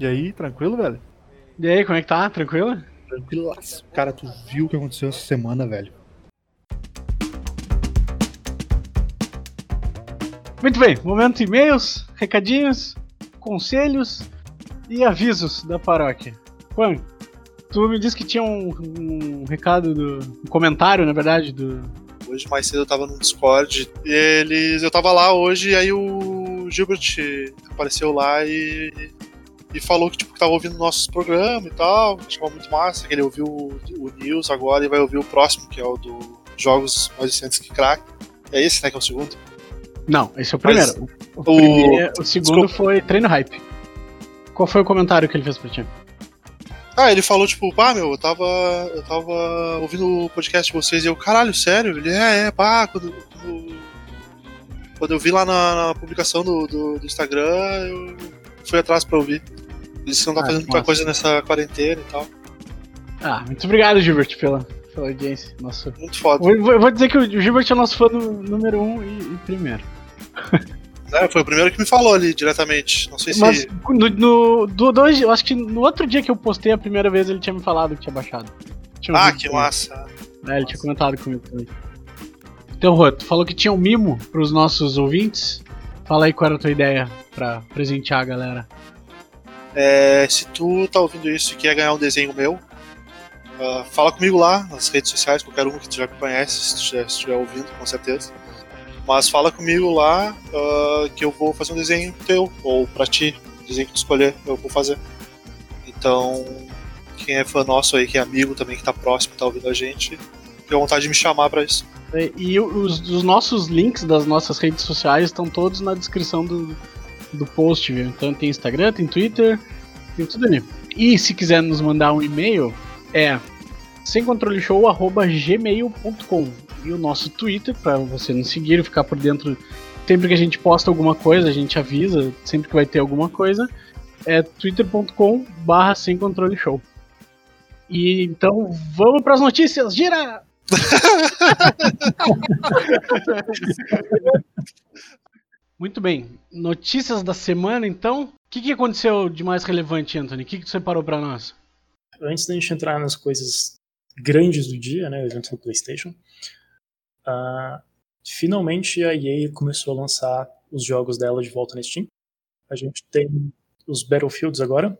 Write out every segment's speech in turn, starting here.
E aí, tranquilo, velho? E aí, como é que tá? Tranquilo? Tranquilaço. Cara, tu viu o que aconteceu essa semana, velho? Muito bem, momento e-mails, recadinhos, conselhos e avisos da paróquia. Juan, tu me disse que tinha um, um recado, do, um comentário, na verdade, do, Hoje mais cedo eu tava no Discord e eles. Eu tava lá hoje e aí o Gilbert apareceu lá e. E falou que, tipo, que tava ouvindo nossos programas e tal, achava muito massa, que ele ouviu o, o News agora e vai ouvir o próximo, que é o do Jogos Mais Recentes que Crack. É esse, né, que é o segundo? Não, esse é o primeiro. Mas o o- primeiro- o segundo Desculpa. foi treino hype. Qual foi o comentário que ele fez pra ti? Ah, ele falou, tipo, pá, meu, eu tava. Eu tava ouvindo o podcast de vocês e eu, caralho, sério? Ele, é, é, pá, quando. Quando, quando eu vi lá na, na publicação do, do, do Instagram, eu fui atrás pra ouvir. Ele disse que não tá Ah, fazendo muita massa. coisa nessa quarentena e tal. Ah, muito obrigado, Gilbert, pela, pela audiência. Nosso... Muito foda. Vou, vou- vou dizer que o Gilbert é nosso fã número um e, e primeiro. É, foi o primeiro que me falou ali diretamente. Não sei se. Mas no, no, do, do eu acho que no outro dia que eu postei a primeira vez, ele tinha me falado que tinha baixado. Tinha Ah, que massa. É, ele tinha comentado comigo também. Então, Rô, tu falou que tinha um mimo pros nossos ouvintes. Fala aí qual era a tua ideia pra presentear a galera. É, se tu tá ouvindo isso e quer ganhar um desenho meu, ah, fala comigo lá nas redes sociais, qualquer um que tu já me conhece, se tu se estiver ouvindo, com certeza. Mas fala comigo lá ah, que eu vou fazer um desenho teu, ou pra ti, o desenho que tu escolher, eu vou fazer. Então, quem é fã nosso aí, que é amigo também, que tá próximo, tá ouvindo a gente, fica vontade de me chamar pra isso. E, e os, os nossos links das nossas redes sociais estão todos na descrição do, do post, viu? Então tem Instagram, tem Twitter, tem tudo ali. E se quiser nos mandar um e-mail, é semcontroleshow.gmail.com E o nosso Twitter, pra você nos seguir e ficar por dentro. Sempre que a gente posta alguma coisa, a gente avisa, sempre que vai ter alguma coisa, é twitter.com barra sem controle show. E então vamos para as notícias, gira! Muito bem. Notícias da semana, então. O que, que aconteceu de mais relevante, Anthony? O que, que tu separou pra nós? Antes da gente entrar nas coisas grandes do dia, né, o evento do PlayStation, ah, finalmente a EA começou a lançar os jogos dela de volta na Steam. A gente tem os Battlefields agora.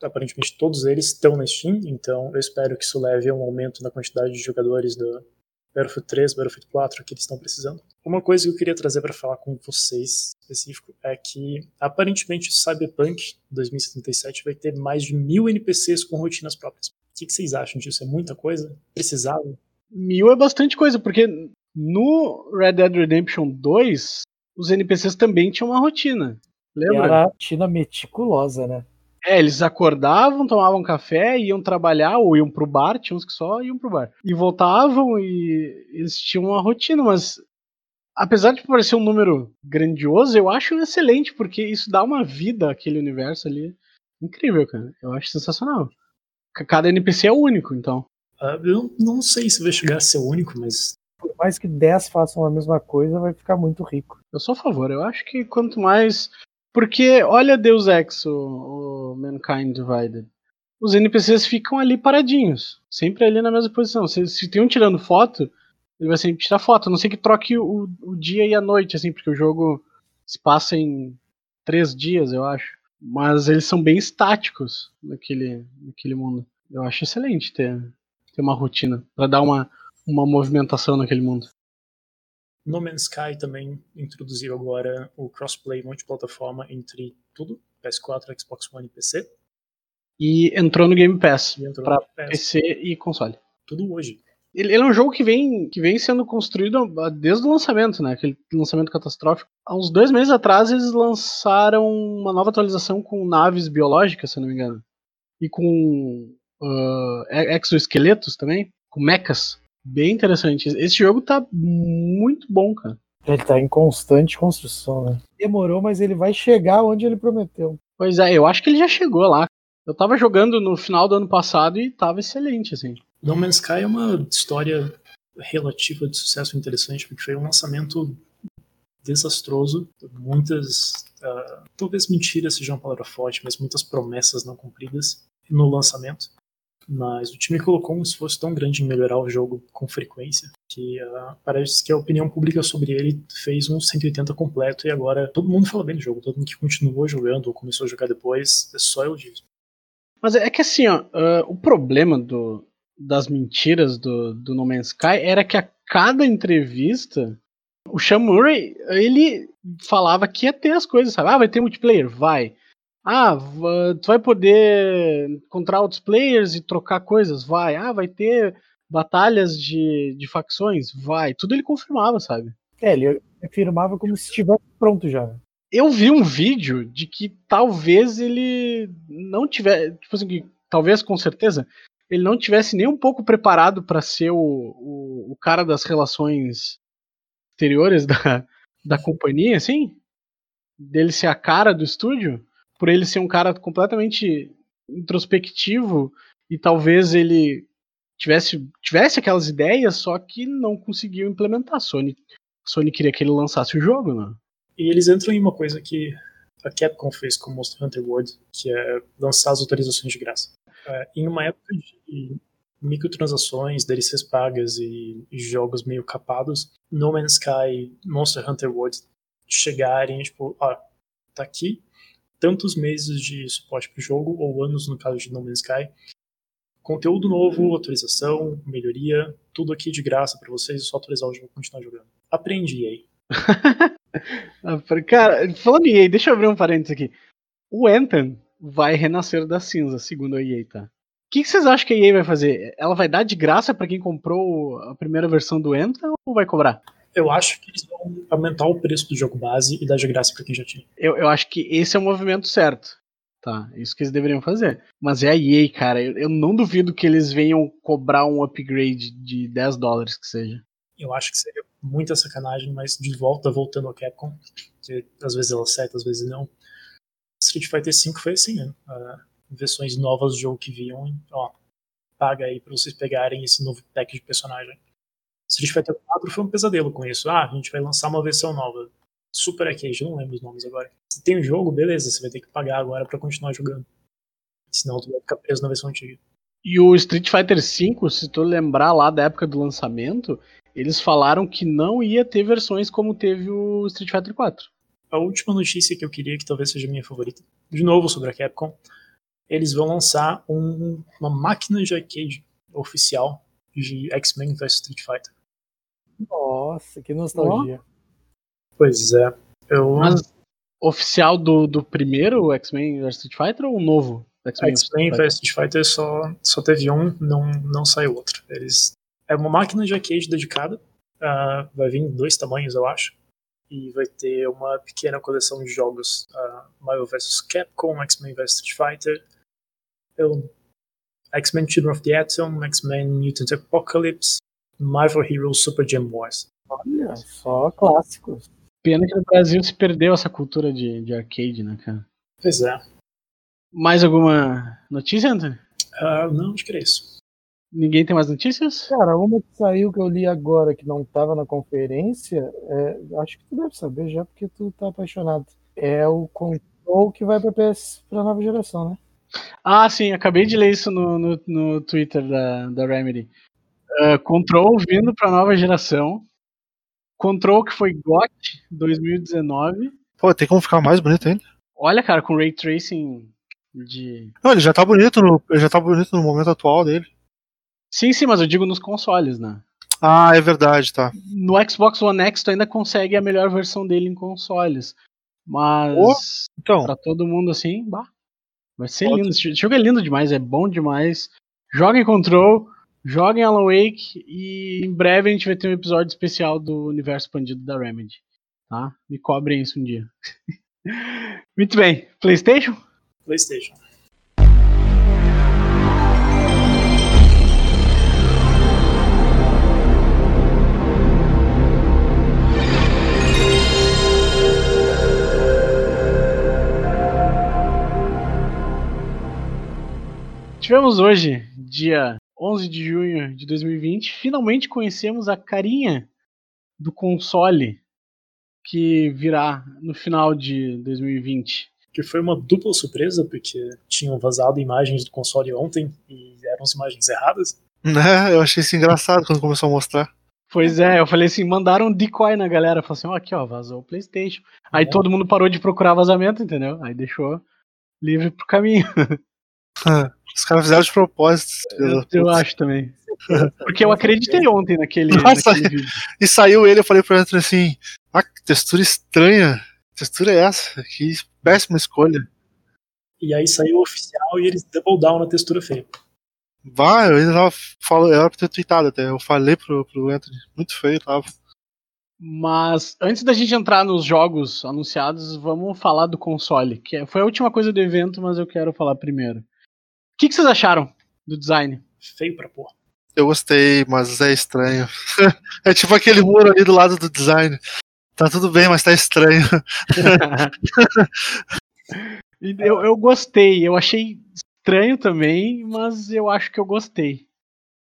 Aparentemente todos eles estão na Steam, então eu espero que isso leve a um aumento na quantidade de jogadores do Battlefield 3, Battlefield 4 que eles estão precisando. Uma coisa que eu queria trazer para falar com vocês específico é que aparentemente Cyberpunk 2077 vai ter mais de mil NPCs com rotinas próprias. O que, que vocês acham disso? É muita coisa? Precisava? Mil é bastante coisa, porque no Red Dead Redemption 2, os NPCs também tinham uma rotina. Lembra? Era a rotina meticulosa, né? É, eles acordavam, tomavam café, iam trabalhar ou iam pro bar, tinha uns que só iam pro bar. E voltavam e eles tinham uma rotina, mas apesar de parecer um número grandioso, eu acho excelente, porque isso dá uma vida àquele universo ali. Incrível, cara. Eu acho sensacional. Cada NPC é único, então. Ah, eu não sei se vai chegar a ser o único, mas Por mais que 10 façam a mesma coisa, vai ficar muito rico. Eu sou a favor. Eu acho que quanto mais. Porque, olha Deus Ex, o, o Mankind Divided. Os NPCs ficam ali paradinhos. Sempre ali na mesma posição. Se, se tem um tirando foto, ele vai sempre tirar foto. A não ser que troque o, o dia e a noite, assim, porque o jogo se passa em três dias, eu acho. Mas eles são bem estáticos naquele, naquele mundo. Eu acho excelente ter, ter uma rotina pra dar uma, uma movimentação naquele mundo. No Man's Sky também introduziu agora o crossplay multiplataforma entre tudo, PS4, Xbox One e PC. E entrou no Game Pass. PS, PC e console. tudo hoje. Ele, ele é um jogo que vem, que vem sendo construído desde o lançamento, né? Aquele lançamento catastrófico. Há uns dois meses atrás eles lançaram uma nova atualização com naves biológicas, se não me engano. E com e- exoesqueletos também. Com mechas. Bem interessante. Esse jogo tá muito bom, cara. Ele tá em constante construção, né? Demorou, mas ele vai chegar onde ele prometeu. Pois é, eu acho que ele já chegou lá. Eu tava jogando no final do ano passado e tava excelente, assim. No Man's Sky é uma história relativa de sucesso interessante, porque foi um lançamento desastroso. Muitas, uh, talvez mentiras sejam uma palavra forte, mas muitas promessas não cumpridas no lançamento. Mas o time colocou um esforço tão grande em melhorar o jogo com frequência que uh, parece que a opinião pública sobre ele fez um 180 completo e agora todo mundo fala bem do jogo, todo mundo que continuou jogando ou começou a jogar depois é só elogios. Mas é que assim, ó, uh, o problema do, das mentiras do, do No Man's Sky era que a cada entrevista o Sean Murray, ele falava que ia ter as coisas, sabe? Ah, vai ter multiplayer? Vai. Ah, tu vai poder encontrar outros players e trocar coisas? Vai. Ah, vai ter batalhas de, de facções? Vai. Tudo ele confirmava, sabe? É, ele afirmava como se estivesse pronto já. Eu vi um vídeo de que talvez ele não tivesse, tipo assim, que, talvez com certeza, ele não tivesse nem um pouco preparado para ser o, o, o, cara das relações exteriores da, da companhia, assim, dele ser a cara do estúdio, por ele ser um cara completamente introspectivo e talvez ele tivesse, tivesse aquelas ideias, só que não conseguiu implementar. A Sony, a Sony queria que ele lançasse o jogo, né? E eles entram em uma coisa que a Capcom fez com Monster Hunter World, que é lançar as autorizações de graça. É, em uma época de microtransações, DLCs pagas e, jogos meio capados, No Man's Sky, Monster Hunter World chegarem, tipo, ó, tá aqui tantos meses de suporte pro jogo, ou anos no caso de No Man's Sky, conteúdo novo, atualização, melhoria, tudo aqui de graça para vocês, é só atualizar o jogo e continuar jogando. Aprendi aí. Cara, falando em EA, deixa eu abrir um parênteses aqui. O Anthem vai renascer da cinza, segundo a EA, tá? O que, que, vocês acham que a EA vai fazer? Ela vai dar de graça para quem comprou a primeira versão do Anthem ou vai cobrar? Eu acho que eles vão aumentar o preço do jogo base e dar de graça para quem já tinha. Eu, eu acho que esse é o movimento certo. Tá, isso que eles deveriam fazer. Mas é a EA, cara. Eu, eu não duvido que eles venham cobrar um upgrade de 10 dólares que seja. Eu acho que seria muita sacanagem, mas de volta, voltando ao Capcom, que às vezes ela acerta, às vezes não. Street Fighter V foi assim, né? Uh, versões novas do jogo que vinham, ó, paga aí pra vocês pegarem esse novo pack de personagem. Street Fighter 4 foi um pesadelo com isso. Ah, a gente vai lançar uma versão nova. Super Arcade, não lembro os nomes agora. Se tem o um jogo, beleza, você vai ter que pagar agora para continuar jogando. Senão tu vai ficar preso na versão antiga. E o Street Fighter V, se tu lembrar lá da época do lançamento, eles falaram que não ia ter versões como teve o Street Fighter 4. A última notícia que eu queria, que talvez seja a minha favorita, de novo sobre a Capcom, eles vão lançar um, uma máquina de arcade oficial de X-Men vs Street Fighter. Nossa, que nostalgia. Pois é. Eu... Mas oficial do, do primeiro X-Men vs Street Fighter ou o novo X-Men vs Street Fighter só, só teve um, não, não saiu outro. Eles... É uma máquina de arcade dedicada. Uh, vai vir em dois tamanhos, eu acho e vai ter uma pequena coleção de jogos uh, Marvel vs Capcom, X-Men vs Street Fighter, X-Men Children of the Atom, X-Men Mutant Apocalypse, Marvel Heroes Super Jam Wars. Olha, só clássicos. Pena que no Brasil se perdeu essa cultura de, de arcade, né, cara? Pois é. Mais alguma notícia, Anthony? Uh, não, acho que era isso. Ninguém tem mais notícias? Cara, uma que saiu que eu li agora que não tava na conferência, é, acho que tu deve saber já porque tu tá apaixonado. É o Control que vai pra PS pra nova geração, né? Ah, sim, acabei de ler isso no, no, no Twitter da, da Remedy. Uh, Control vindo pra nova geração. Control que foi GOT 2019. Pô, tem como ficar mais bonito ainda. Olha, cara, com Ray Tracing de. Não, ele já tá bonito no, ele já tá bonito no momento atual dele. Sim, sim, mas eu digo nos consoles, né? Ah, é verdade, tá. No Xbox One X tu ainda consegue a melhor versão dele em consoles. Mas oh, então. pra todo mundo assim, bah, Vai ser Pode. lindo. Esse jogo é lindo demais, é bom demais. Joguem Control, joguem Alan Wake e em breve a gente vai ter um episódio especial do universo expandido da Remedy. Tá? Me cobrem isso um dia. Muito bem. PlayStation? PlayStation. Tivemos hoje, dia 11 de junho de 2020, finalmente conhecemos a carinha do console que virá no final de 2020. Que foi uma dupla surpresa, porque tinham vazado imagens do console ontem e eram as imagens erradas. Né? Eu achei isso engraçado quando começou a mostrar. Pois é, eu falei assim, mandaram um decoy na galera, falou assim, ó, aqui ó, vazou o Playstation. Aí É. todo mundo parou de procurar vazamento, entendeu? Aí deixou livre pro caminho. Os caras fizeram de propósito. Eu, eu acho também. Porque eu acreditei ontem naquele, Nossa. naquele vídeo. E saiu ele, eu falei pro Anthony assim: Ah, que textura estranha. Que textura é essa? Que péssima escolha. E aí saiu o oficial e eles double down na textura feia. Vai, eu ainda tava falando, era pra ter tweetado até. Eu falei pro, pro Anthony, muito feio tava. Mas antes da gente entrar nos jogos anunciados, vamos falar do console, que é- foi a última coisa do evento, mas eu quero falar primeiro. O que, que vocês acharam do design? Feio pra porra. Eu gostei, mas é estranho. é tipo aquele muro ali do lado do design. Tá tudo bem, mas tá estranho. Eu, eu gostei, eu achei estranho também, mas eu acho que eu gostei.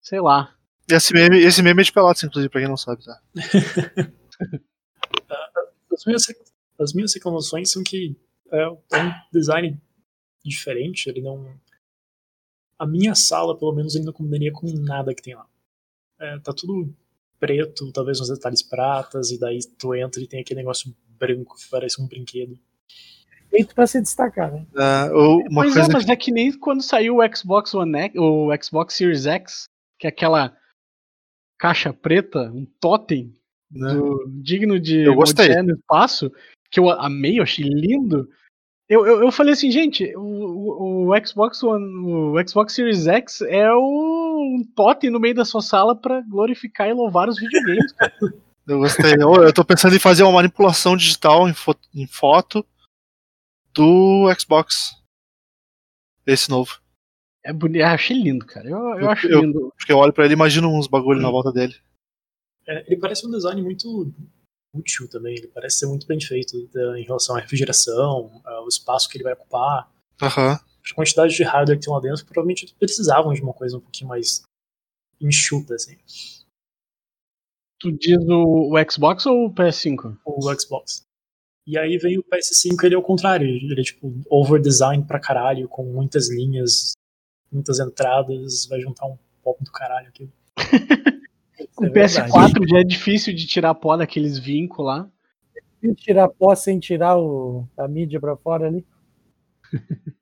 Sei lá. Esse meme, esse meme é de Pelotas, inclusive, pra quem não sabe, tá? As minhas, as minhas reclamações são que é um design diferente, ele não. A minha sala, pelo menos, ele não combinaria com nada que tem lá. É, tá tudo preto, talvez uns detalhes pratas, e daí tu entra e tem aquele negócio branco que parece um brinquedo. Feito pra se destacar, né? É, ou uma pois coisa é, mas é que nem quando saiu o Xbox One X, o Xbox Series X, que é aquela caixa preta, um totem né? do- digno de Eu gostei. No espaço, que eu amei, eu achei lindo. Eu, eu, eu falei assim, gente, o, o, o Xbox One, o Xbox Series X é um totem no meio da sua sala pra glorificar e louvar os videogames. cara. Eu gostei. Eu, eu tô pensando em fazer uma manipulação digital em, fo- em foto do Xbox. Esse novo. É bonito, eu achei lindo, cara. Eu, eu Eu- acho eu- lindo. Porque eu olho pra ele e imagino uns bagulho na volta dele. É, ele parece um design muito útil também, ele parece ser muito bem feito é, em relação à refrigeração, ao espaço que ele vai ocupar. A quantidade de hardware que tem lá dentro, provavelmente precisavam de uma coisa um pouquinho mais enxuta, assim, Tu diz o, o Xbox ou o PS5? o Xbox. E aí veio o PS5, ele é o contrário, ele é tipo over-design pra caralho, com muitas linhas, muitas entradas, vai juntar um pop do caralho aqui. O É verdade. PS4 já é difícil de tirar pó daqueles vincos lá. E tirar pó sem tirar o, a mídia pra fora ali.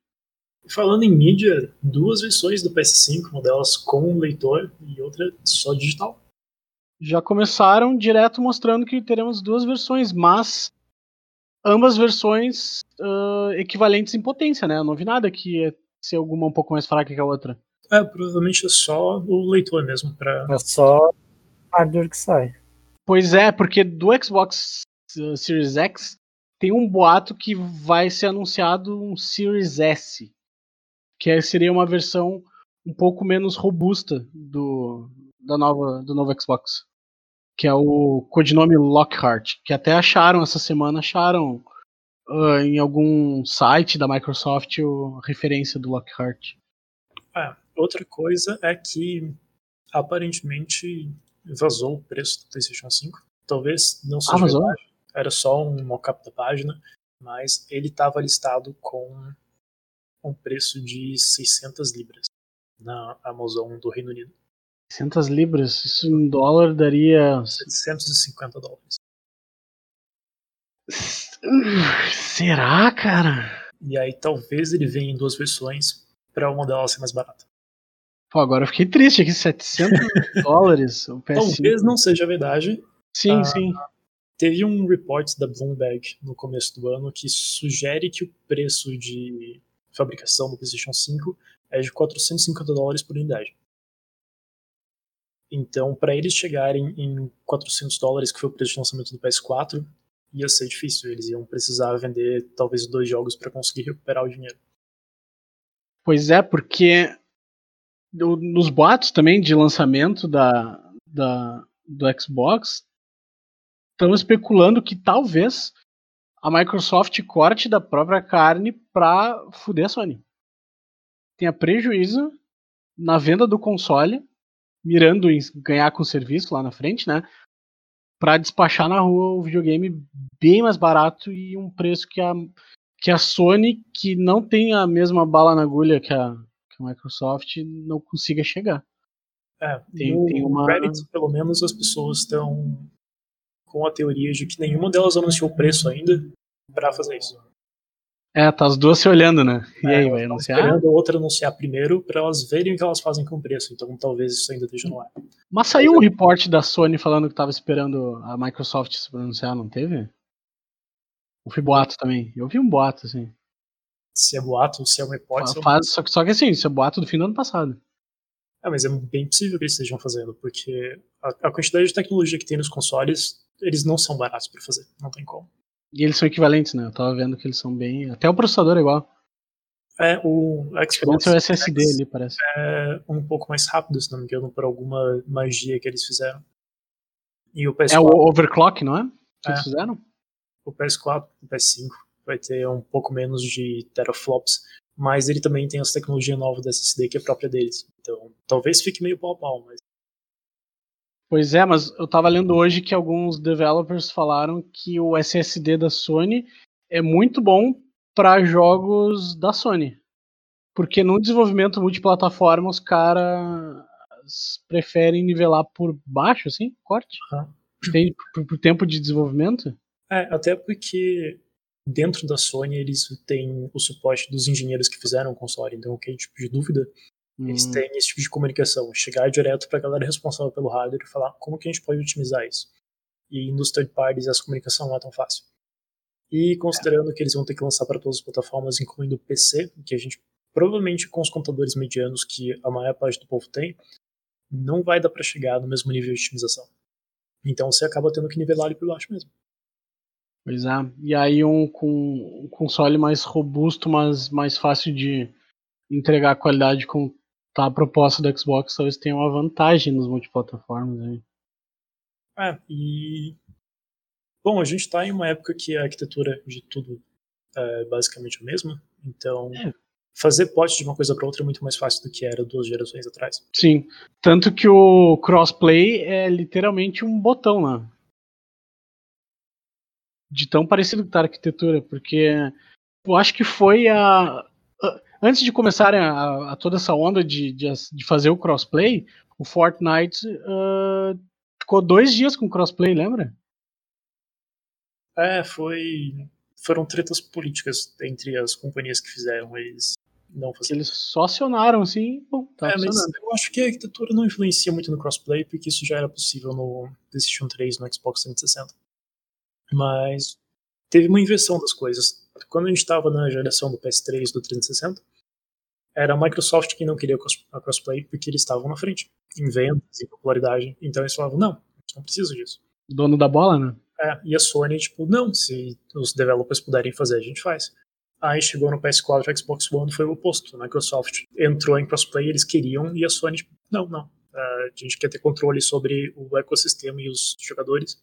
Falando em mídia, duas versões do PS5, uma delas com leitor e outra só digital. Já começaram direto mostrando que teremos duas versões, mas ambas versões ah, equivalentes em potência, né? Eu não vi nada que ia ser alguma um pouco mais fraca que a outra. É, provavelmente é só o leitor mesmo, pra... É só hardware que sai. Pois é, porque do Xbox uh, Series X tem um boato que vai ser anunciado um Series S, que seria uma versão um pouco menos robusta do, da nova, do novo Xbox, que é o codinome Lockhart, que até acharam essa semana, acharam ah, em algum site da Microsoft o- a referência do Lockhart. É, outra coisa é que aparentemente vazou o preço do PlayStation 5. Talvez não seja Ah, vazou? verdade, era só um mockup da página, mas ele estava listado com um preço de 600 libras na Amazon do Reino Unido. 600 libras, isso em dólar daria 750 dólares. Será, cara? E aí talvez ele venha em duas versões para uma delas ser mais barata. Pô, agora eu fiquei triste aqui, 700 dólares o PS5. Talvez não seja verdade. Sim, Ah. sim. Teve um report da Bloomberg no começo do ano que sugere que o preço de fabricação do PlayStation 5 é de 450 dólares por unidade. Então, para eles chegarem em 400 dólares, que foi o preço de lançamento do PS4, ia ser difícil. Eles iam precisar vender talvez dois jogos para conseguir recuperar o dinheiro. Pois é, porque nos boatos também de lançamento da, da, do Xbox, estão especulando que talvez a Microsoft corte da própria carne pra fuder a Sony. Tenha prejuízo na venda do console, mirando em ganhar com o serviço lá na frente, né? pra despachar na rua o videogame bem mais barato e um preço que a, que a Sony, que não tem a mesma bala na agulha que a, que a Microsoft, não consiga chegar. É, Tem- no tem uma- Reddit, pelo menos, as pessoas estão com a teoria de que nenhuma delas anunciou o preço ainda pra fazer isso. É, tá as duas se olhando, né? E É, aí, vai anunciar? esperando a outra anunciar primeiro pra elas verem o que elas fazem com o preço. Então talvez isso ainda esteja no ar. Mas saiu um report da Sony falando que tava esperando a Microsoft se pronunciar, não teve? Eu vi boato também. Eu vi um boato, assim. Se é boato, se é Fa- se é um- Faz, só, que, só que assim, isso é boato do fim do ano passado. É, mas é bem possível que eles estejam fazendo, porque a, a quantidade de tecnologia que tem nos consoles, eles não são baratos pra fazer. Não tem como. E eles são equivalentes, né? Eu tava vendo que eles são bem. Até o processador é igual. É, o Xbox é o SSD X ali, parece. é um pouco mais rápido, se não me engano, por alguma magia que eles fizeram. E o É PS4, o overclock, não é? Que É. eles fizeram? o PS4, o PS5 vai ter um pouco menos de teraflops, mas ele também tem essa tecnologia nova da SSD que é própria deles. Então, talvez fique meio pau a pau, mas Pois é, mas eu tava lendo hoje que alguns developers falaram que o SSD da Sony é muito bom para jogos da Sony. Porque no desenvolvimento multiplataforma os caras preferem nivelar por baixo, assim, corte. Aham. Tem por, por tempo de desenvolvimento. É, até porque dentro da Sony eles têm o suporte dos engenheiros que fizeram o console, então qualquer tipo de dúvida, eles Hum, têm esse tipo de comunicação, chegar direto pra galera responsável pelo hardware e falar como que a gente pode otimizar isso. E nos third parties essa comunicação não é tão fácil. E considerando que eles vão ter que lançar para todas as plataformas, incluindo o PC, que a gente provavelmente com os computadores medianos que a maior parte do povo tem, não vai dar pra chegar no mesmo nível de otimização. Então você acaba tendo que nivelar ele por baixo mesmo. Pois é. E aí um com um console mais robusto, mas mais fácil de entregar a qualidade com tá a proposta do Xbox, talvez tenha uma vantagem nos multiplataformas aí. É, e. Bom, a gente tá em uma época que a arquitetura de tudo é basicamente a mesma, então É. fazer pote de uma coisa para outra é muito mais fácil do que era duas gerações atrás. Sim. Tanto que o crossplay é literalmente um botão lá. De tão parecido que tá a arquitetura, porque eu acho que foi a. a- Antes de começarem a, a toda essa onda de, de, de fazer o crossplay, o Fortnite ah, ficou dois dias com crossplay, lembra? É, foi. Foram tretas políticas entre as companhias que fizeram, eles não faziam. eles só acionaram assim, bom, tá É, eu acho que a arquitetura não influencia muito no crossplay, porque isso já era possível no PlayStation 3 no Xbox 360. Mas teve uma inversão das coisas. Quando a gente estava na geração do PS3 do 360, era a Microsoft que não queria a crossplay porque eles estavam na frente, em vendas, em popularidade. Então eles falavam, não, a gente não precisa disso. Dono da bola, né? É, e a Sony, tipo, não, se os developers puderem fazer, a gente faz. Aí chegou no PS4 e Xbox One, foi o oposto. A Microsoft entrou em crossplay, eles queriam, e a Sony, tipo, não, não. A gente quer ter controle sobre o ecossistema e os jogadores.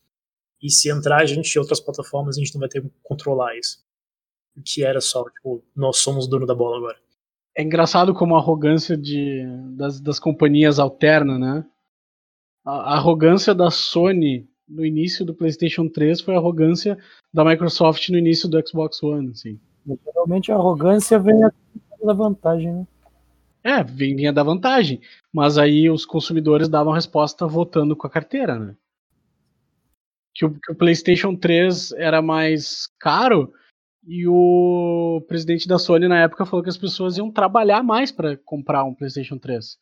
E se entrar a gente em outras plataformas, a gente não vai ter como controlar isso. O que era só, tipo, nós somos dono da bola agora. É engraçado como a arrogância de, das, das companhias alterna, né? A, a arrogância da Sony no início do PlayStation 3 foi a arrogância da Microsoft no início do Xbox One, assim. Geralmente a arrogância vem da vantagem, né? É, vinha da vantagem, mas aí os consumidores davam resposta votando com a carteira, né? Que o, que o PlayStation 3 era mais caro e o presidente da Sony na época falou que as pessoas iam trabalhar mais para comprar um PlayStation 3.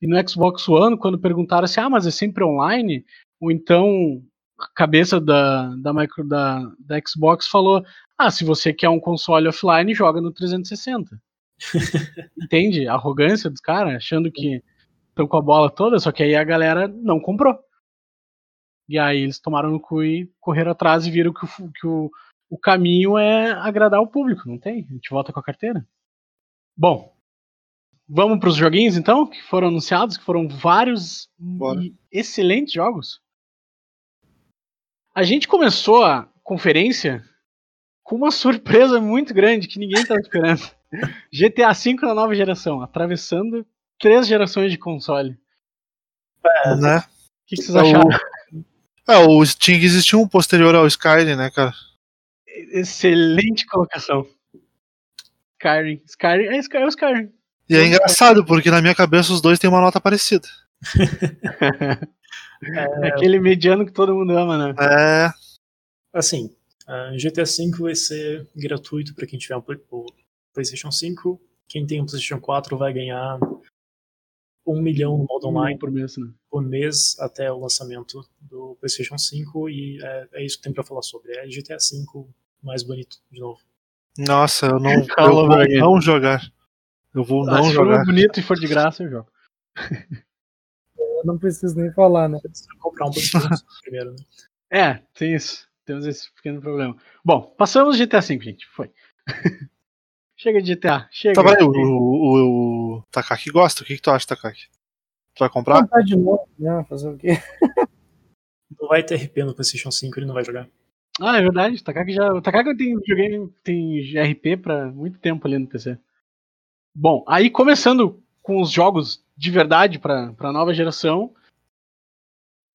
E no Xbox One, quando perguntaram assim, ah, mas é sempre online? Ou então a cabeça da, da, micro, da, da Xbox falou, ah, se você quer um console offline, joga no 360. Entende? A arrogância dos caras, achando que estão com a bola toda, só que aí a galera não comprou. E aí eles tomaram no cu e correram atrás e viram que, o, que o, o caminho é agradar o público, não tem? A gente volta com a carteira. Bom, vamos para os joguinhos então, que foram anunciados, que foram vários excelentes jogos. A gente começou a conferência com uma surpresa muito grande que ninguém estava esperando. GTA V na nova geração, atravessando três gerações de console. né? O que, que vocês É acharam? É, o, tinha que existir um posterior ao Skyrim, né, cara? Excelente colocação. Skyrim. Skyrim é, Sky- é o Skyrim. E é engraçado, porque na minha cabeça os dois têm uma nota parecida. É aquele mediano que todo mundo ama, né? É. Assim, GTA V vai ser gratuito para quem tiver um PlayStation 5. Quem tem um PlayStation 4 vai ganhar um milhão no modo online por mês, né? por mês até o lançamento do PlayStation 5 e é, é isso que tem para falar sobre. É GTA V mais bonito, de novo. Nossa, eu não eu vou não jogar. Eu vou Ah, não se for jogar. bonito e for de graça, eu jogo. Eu não preciso nem falar, né? Você precisa comprar um PlayStation 5 primeiro, né? É, tem isso. Temos esse pequeno problema. Bom, passamos de GTA V, gente. Foi. Chega de GTA. Chega. Tá, peraí, o, o, o Takaki gosta? O que, que tu acha, Takaki? Tu vai comprar? Comprar de novo, né? Fazer o quê? Não vai ter RP no PlayStation 5, ele não vai jogar. Ah, é verdade. O Takaki já. O Takaki tem videogame, tem RP pra muito tempo ali no PC. Bom, aí começando com os jogos de verdade pra, pra nova geração.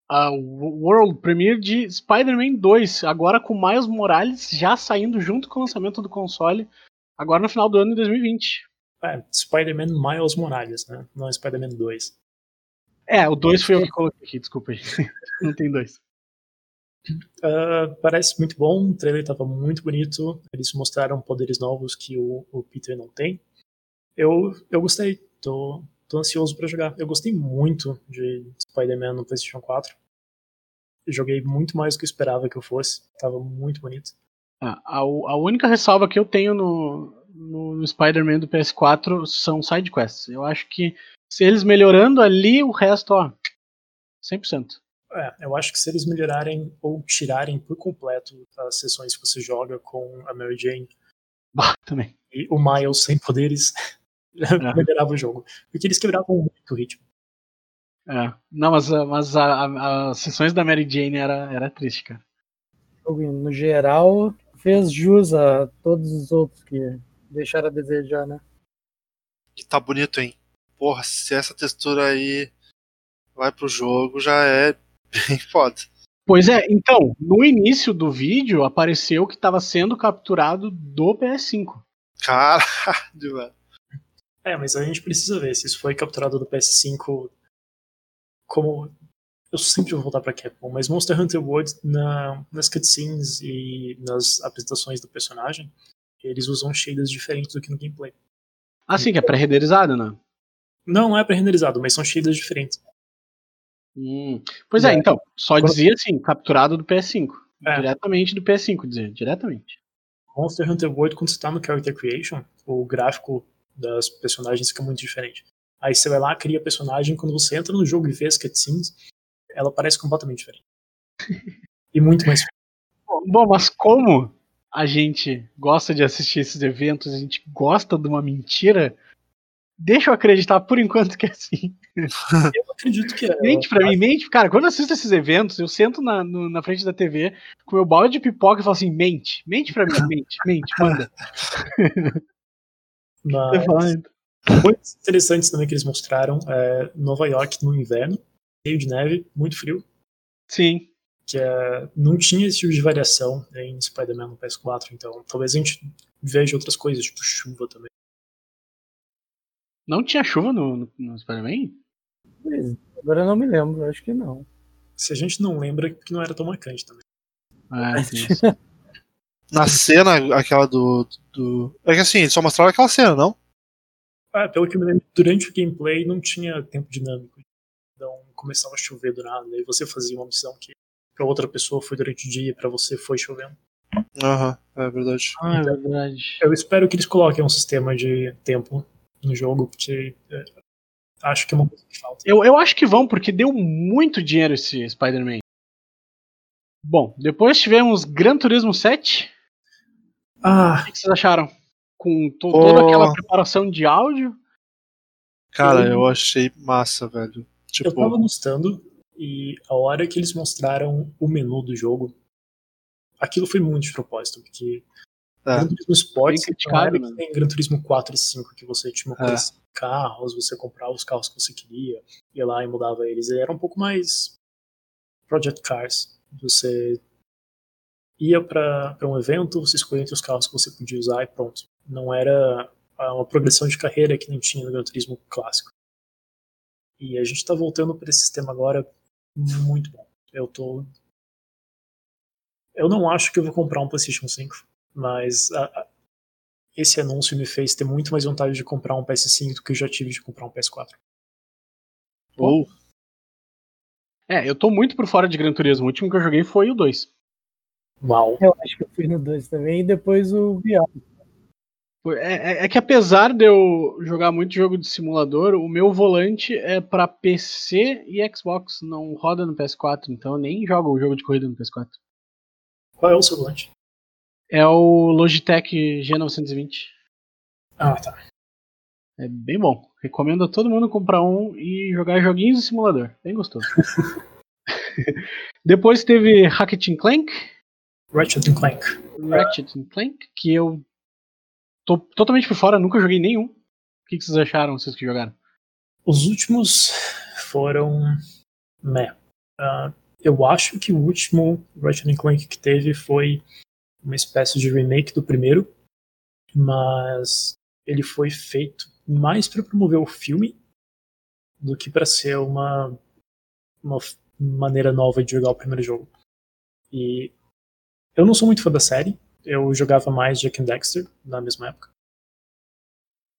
A World Premiere de Spider-Man 2, agora com Miles Morales já saindo junto com o lançamento do console, agora no final do ano de 2020. É, Spider-Man Miles Morales, né? Não é Spider-Man 2. É, o 2 foi eu que coloquei aqui, desculpa aí. Não tem dois. Ah, parece muito bom, o trailer estava muito bonito. Eles mostraram poderes novos que o, o Peter não tem. Eu, eu gostei, tô, tô ansioso para jogar. Eu gostei muito de Spider-Man no PlayStation 4. Eu joguei muito mais do que eu esperava que eu fosse. Tava muito bonito. Ah, a, a única ressalva que eu tenho no, no, no Spider-Man do PS4 são side quests. Eu acho que se eles melhorando ali, o resto, ó, 100%. É, eu acho que se eles melhorarem ou tirarem por completo as sessões que você joga com a Mary Jane Bah, também. e o Miles sem poderes, melhorava o jogo. Porque eles quebravam muito o ritmo. É. Não, mas, mas a- a- as sessões da Mary Jane era, era triste, cara. O jogo, no geral, fez jus a todos os outros que deixaram a desejar, né? Que tá bonito, hein? Porra, se essa textura aí vai pro jogo, já é bem foda. Pois é, então, no início do vídeo apareceu que estava sendo capturado do PS5. Caralho, velho. É, mas a gente precisa ver se isso foi capturado do PS5 como. Eu sempre vou voltar pra Capcom, mas Monster Hunter World, na, nas cutscenes e nas apresentações do personagem, eles usam shaders diferentes do que no gameplay. Assim, que é pré-renderizado, né? Não, não é pré-renderizado, mas são shaders diferentes. Hum. Pois é, É. então, só dizia assim, capturado do PS5. É. Diretamente do PS5, dizer, diretamente. Monster Hunter World, quando você tá no Character Creation, o gráfico das personagens fica muito diferente. Aí você vai lá, cria a personagem, quando você entra no jogo e vê as cutscenes, ela parece completamente diferente. e muito mais Bom, mas como a gente gosta de assistir esses eventos, a gente gosta de uma mentira, deixa eu acreditar por enquanto que é assim. Eu acredito que é. Mente pra mim, mente. Cara, quando eu assisto esses eventos, eu sento na, no- na frente da TV com meu balde de pipoca e falo assim: mente, mente pra mim, mente, mente, manda. Mas "Ah, coisas interessantes também que eles mostraram é Nova York no inverno, cheio de neve, muito frio, Sim. Que é, não tinha esse tipo de variação em Spider-Man no PS4, então talvez a gente veja outras coisas, tipo chuva também. Não tinha chuva no, no, no Spider-Man? Agora eu não me lembro, acho que não. Se a gente não lembra, que não era tão marcante também. Ah, tem isso. Na cena, aquela do, do. É que assim, eles só mostraram aquela cena, não? Ah, pelo que eu me lembro, durante o gameplay não tinha tempo dinâmico. Então começava a chover do nada, e você fazia uma missão que pra outra pessoa foi durante o dia, pra você foi chovendo. Aham, é verdade. Ah, é verdade. Eu espero que eles coloquem um sistema de tempo no jogo, porque é, acho que é uma coisa que falta. Eu, eu acho que vão, porque deu muito dinheiro esse Spider-Man. Bom, depois tivemos Gran Turismo 7. Ah, O que vocês acharam? Com to- Pô. toda aquela preparação de áudio. Cara, Eu- eu achei massa, velho. eu tava Tipo, gostando, e a hora que eles mostraram o menu do jogo, aquilo foi muito de propósito, porque É. Gran Turismo Bem criticado, que né? nem Gran Turismo 4 e 5, que você tinha uma É. carros, você comprava os carros que você queria, ia lá e mudava eles. Ele era um pouco mais Project Cars. Você ia para um evento, você escolhia entre os carros que você podia usar e pronto. Não era uma progressão de carreira que nem tinha no Gran Turismo clássico. E a gente está voltando para esse sistema agora muito bom. Eu tô. Eu não acho que eu vou comprar um PlayStation 5, mas a, a, esse anúncio me fez ter muito mais vontade de comprar um PS5 do que eu já tive de comprar um PS4. Ou. É, eu tô muito por fora de Gran Turismo. O último que eu joguei foi o 2. Uau. Eu acho que eu fui no 2 também, e depois o VR. É, é, é, que apesar de eu jogar muito jogo de simulador, o meu volante é para PC e Xbox, não roda no PS4, então eu nem jogo o jogo de corrida no PS4. Qual é o seu volante? É o Logitech G920. Ah, tá. É bem bom. Recomendo a todo mundo comprar um e jogar joguinhos de simulador. Bem gostoso. Depois teve Ratchet Clank. Ratchet Clank. Ratchet Clank, que eu tô totalmente por fora, nunca joguei nenhum. O que, que vocês acharam, vocês que jogaram? Os últimos foram. Meh. Uh, eu acho que o último Ratchet Clank que teve foi uma espécie de remake do primeiro, mas ele foi feito mais para promover o filme do que para ser uma, uma maneira nova de jogar o primeiro jogo. E eu não sou muito fã da série, eu jogava mais Jack and Dexter na mesma época.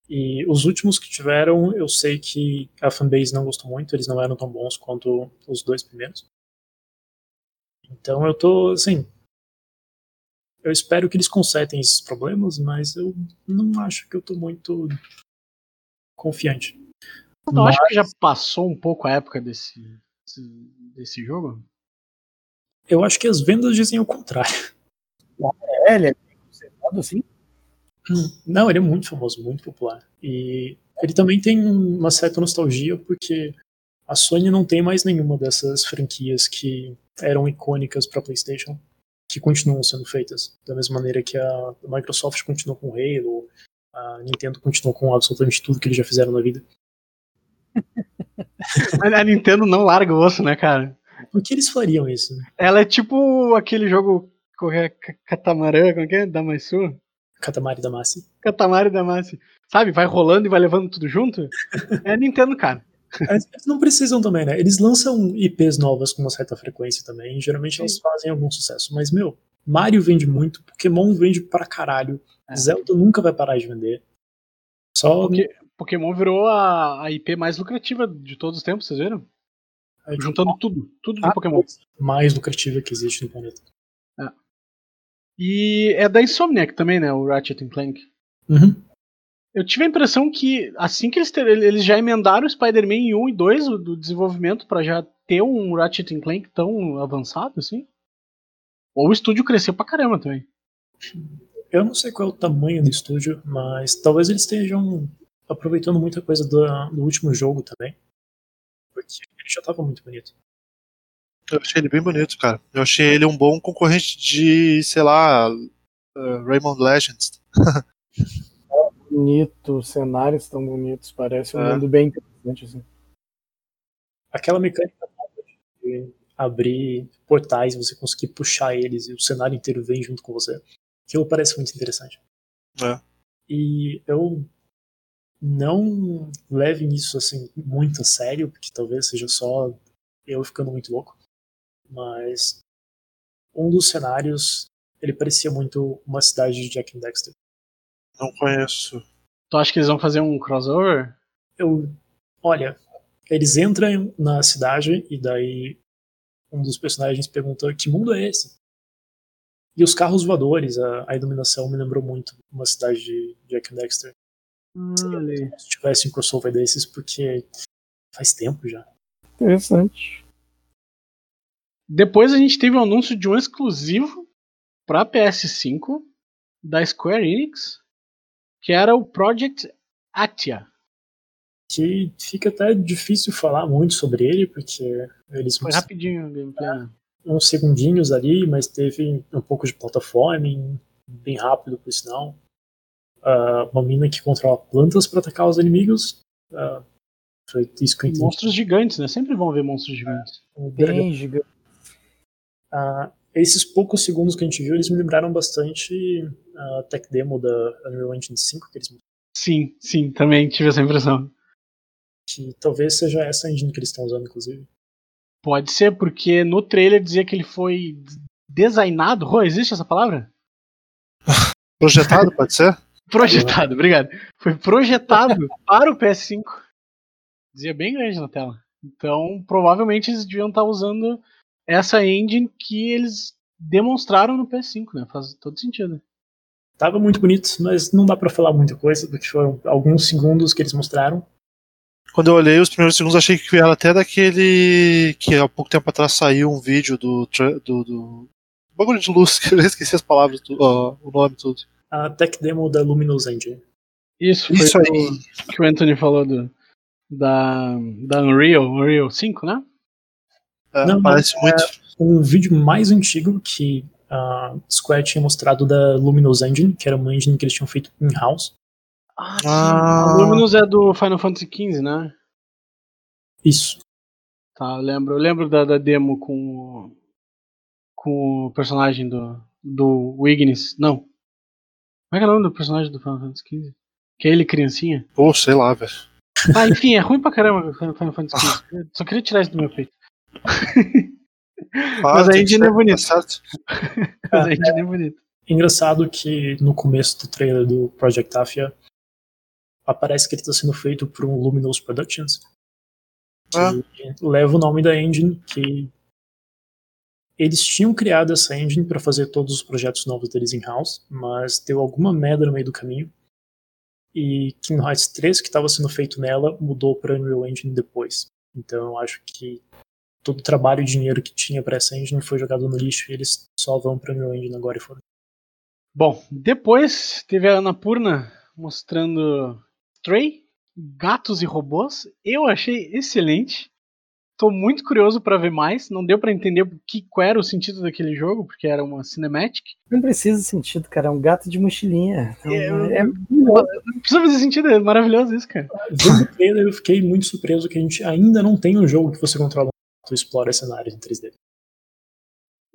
E os últimos que tiveram, eu sei que a fanbase não gostou muito, eles não eram tão bons quanto os dois primeiros. Então eu tô, assim, eu espero que eles consertem esses problemas, mas eu não acho que eu tô muito confiante. Eu mas... acho que já passou um pouco a época desse, desse jogo. Eu acho que as vendas dizem o contrário. É, ele é consertado assim? Não, ele é muito famoso, muito popular. E ele também tem uma certa nostalgia, porque a Sony não tem mais nenhuma dessas franquias que eram icônicas para PlayStation que continuam sendo feitas. Da mesma maneira que a Microsoft continuou com Halo, a Nintendo continuou com absolutamente tudo que eles já fizeram na vida. Mas a Nintendo não larga o osso, né, cara? Por que eles fariam isso? Ela é tipo aquele jogo correr catamarã, como é que é? Damassu? Katamari Damacy. Katamari Damacy. Sabe, vai rolando e vai levando tudo junto? É Nintendo, cara. Eles não precisam também, né? Eles lançam IPs novas com uma certa frequência também. E geralmente Sim. elas fazem algum sucesso. Mas, meu, Mario vende muito, Pokémon vende pra caralho. É. Zelda nunca vai parar de vender. Só. Porque Pokémon virou a, a IP mais lucrativa de todos os tempos, vocês viram? É, Juntando tudo, tudo de Pokémon. Mais lucrativa que existe no planeta. E é da Insomniac também, né? O Ratchet Clank. Uhum. Eu tive a impressão que assim que eles, ter, eles já emendaram o Spider-Man 1 e 2 do desenvolvimento para já ter um Ratchet Clank tão avançado assim. Ou o estúdio cresceu pra caramba também. Eu não sei qual é o tamanho do estúdio, mas talvez eles estejam aproveitando muita coisa do, do último jogo também. Porque ele já tava muito bonito. Eu achei ele bem bonito, cara. Eu achei ele um bom concorrente de, sei lá, uh, Raymond Legends. bonito, os cenários tão bonitos, parece um é. mundo bem interessante. Assim. Aquela mecânica de abrir portais, você conseguir puxar eles e o cenário inteiro vem junto com você. Aquilo parece muito interessante. É. E eu não leve isso assim muito a sério, porque talvez seja só eu ficando muito louco. Mas um dos cenários, ele parecia muito uma cidade de Jack and Dexter. Não conheço. Tu acha que eles vão fazer um crossover? Eu. Olha, eles entram na cidade e daí um dos personagens pergunta que mundo é esse? E os carros voadores, a, a iluminação me lembrou muito uma cidade de Jack and Dexter. Hum, se tivesse um crossover desses, porque faz tempo já. Interessante. Depois a gente teve o um anúncio de um exclusivo para PS5 da Square Enix, que era o Project Atia. Que fica até difícil falar muito sobre ele, porque eles. Foi rapidinho o gameplay. É, uns segundinhos ali, mas teve um pouco de plataforma, bem rápido, por sinal. Uh, uma mina que controla plantas para atacar os inimigos. Uh, foi isso que eu entendi. Monstros gigantes, né? Sempre vão ver monstros gigantes. É, bem gigantes. Ah, esses poucos segundos que a gente viu, eles me lembraram bastante a tech demo da Unreal Engine 5 que eles Sim, sim, também tive essa impressão. que talvez seja essa engine que eles estão usando, inclusive. Pode ser, porque no trailer dizia que ele foi designado. Rô, existe essa palavra? Projetado, pode ser? Projetado, obrigado. Foi projetado para o PS5. Dizia bem grande na tela. Então, provavelmente eles deviam estar usando essa engine que eles demonstraram no PS5, né? Faz todo sentido. Tava muito bonito, mas não dá pra falar muita coisa, porque foram alguns segundos que eles mostraram. Quando eu olhei os primeiros segundos, achei que era até daquele que há pouco tempo atrás saiu um vídeo do. do, do... Bagulho de luz, que eu esqueci as palavras, tu- ó, o nome tudo. A tech demo da Luminous Engine. Isso foi Isso o aí. que o Anthony falou do, da, da Unreal, Unreal 5, né? É, Não, parece mas, muito. Um vídeo mais antigo que a Square tinha mostrado da Luminous Engine, que era uma engine que eles tinham feito in-house. Ah, Ah. Luminous é do Final Fantasy XV, né? Isso. Tá, eu lembro, eu lembro da, da demo com, o- com o personagem do, do Ignis. Não. Como é que é o nome do personagem do Final Fantasy XV? Que é ele criancinha? Pô, sei lá, velho. Ah, enfim, é ruim pra caramba o Final Fantasy XV. Só queria tirar isso do meu peito. Ah, Mas a ser, é bonita. certo. Mas a gente nem bonito. Engraçado que no começo do trailer do Project Afia aparece que ele está sendo feito por um Luminous Productions. Ah. Que leva o nome da engine que eles tinham criado essa engine para fazer todos os projetos novos deles in-house, mas deu alguma merda no meio do caminho. E Kingdom Hearts 3, que estava sendo feito nela, mudou para Unreal Engine depois. Então eu acho que todo o trabalho e dinheiro que tinha para essa engine foi jogado no lixo e eles só vão para Unreal Engine agora e foram. Bom, depois teve a Annapurna mostrando Stray, Gatos e Robôs. Eu achei excelente. Tô muito curioso pra ver mais. Não deu pra entender o que, qual era o sentido daquele jogo, porque era uma cinematic. Não precisa de sentido, cara. É um gato de mochilinha. Então, É, é, Não precisa fazer sentido, é maravilhoso isso, cara. Vendo o trailer, eu fiquei muito surpreso que a gente ainda não tem um jogo que você controla e explora cenários em 3D.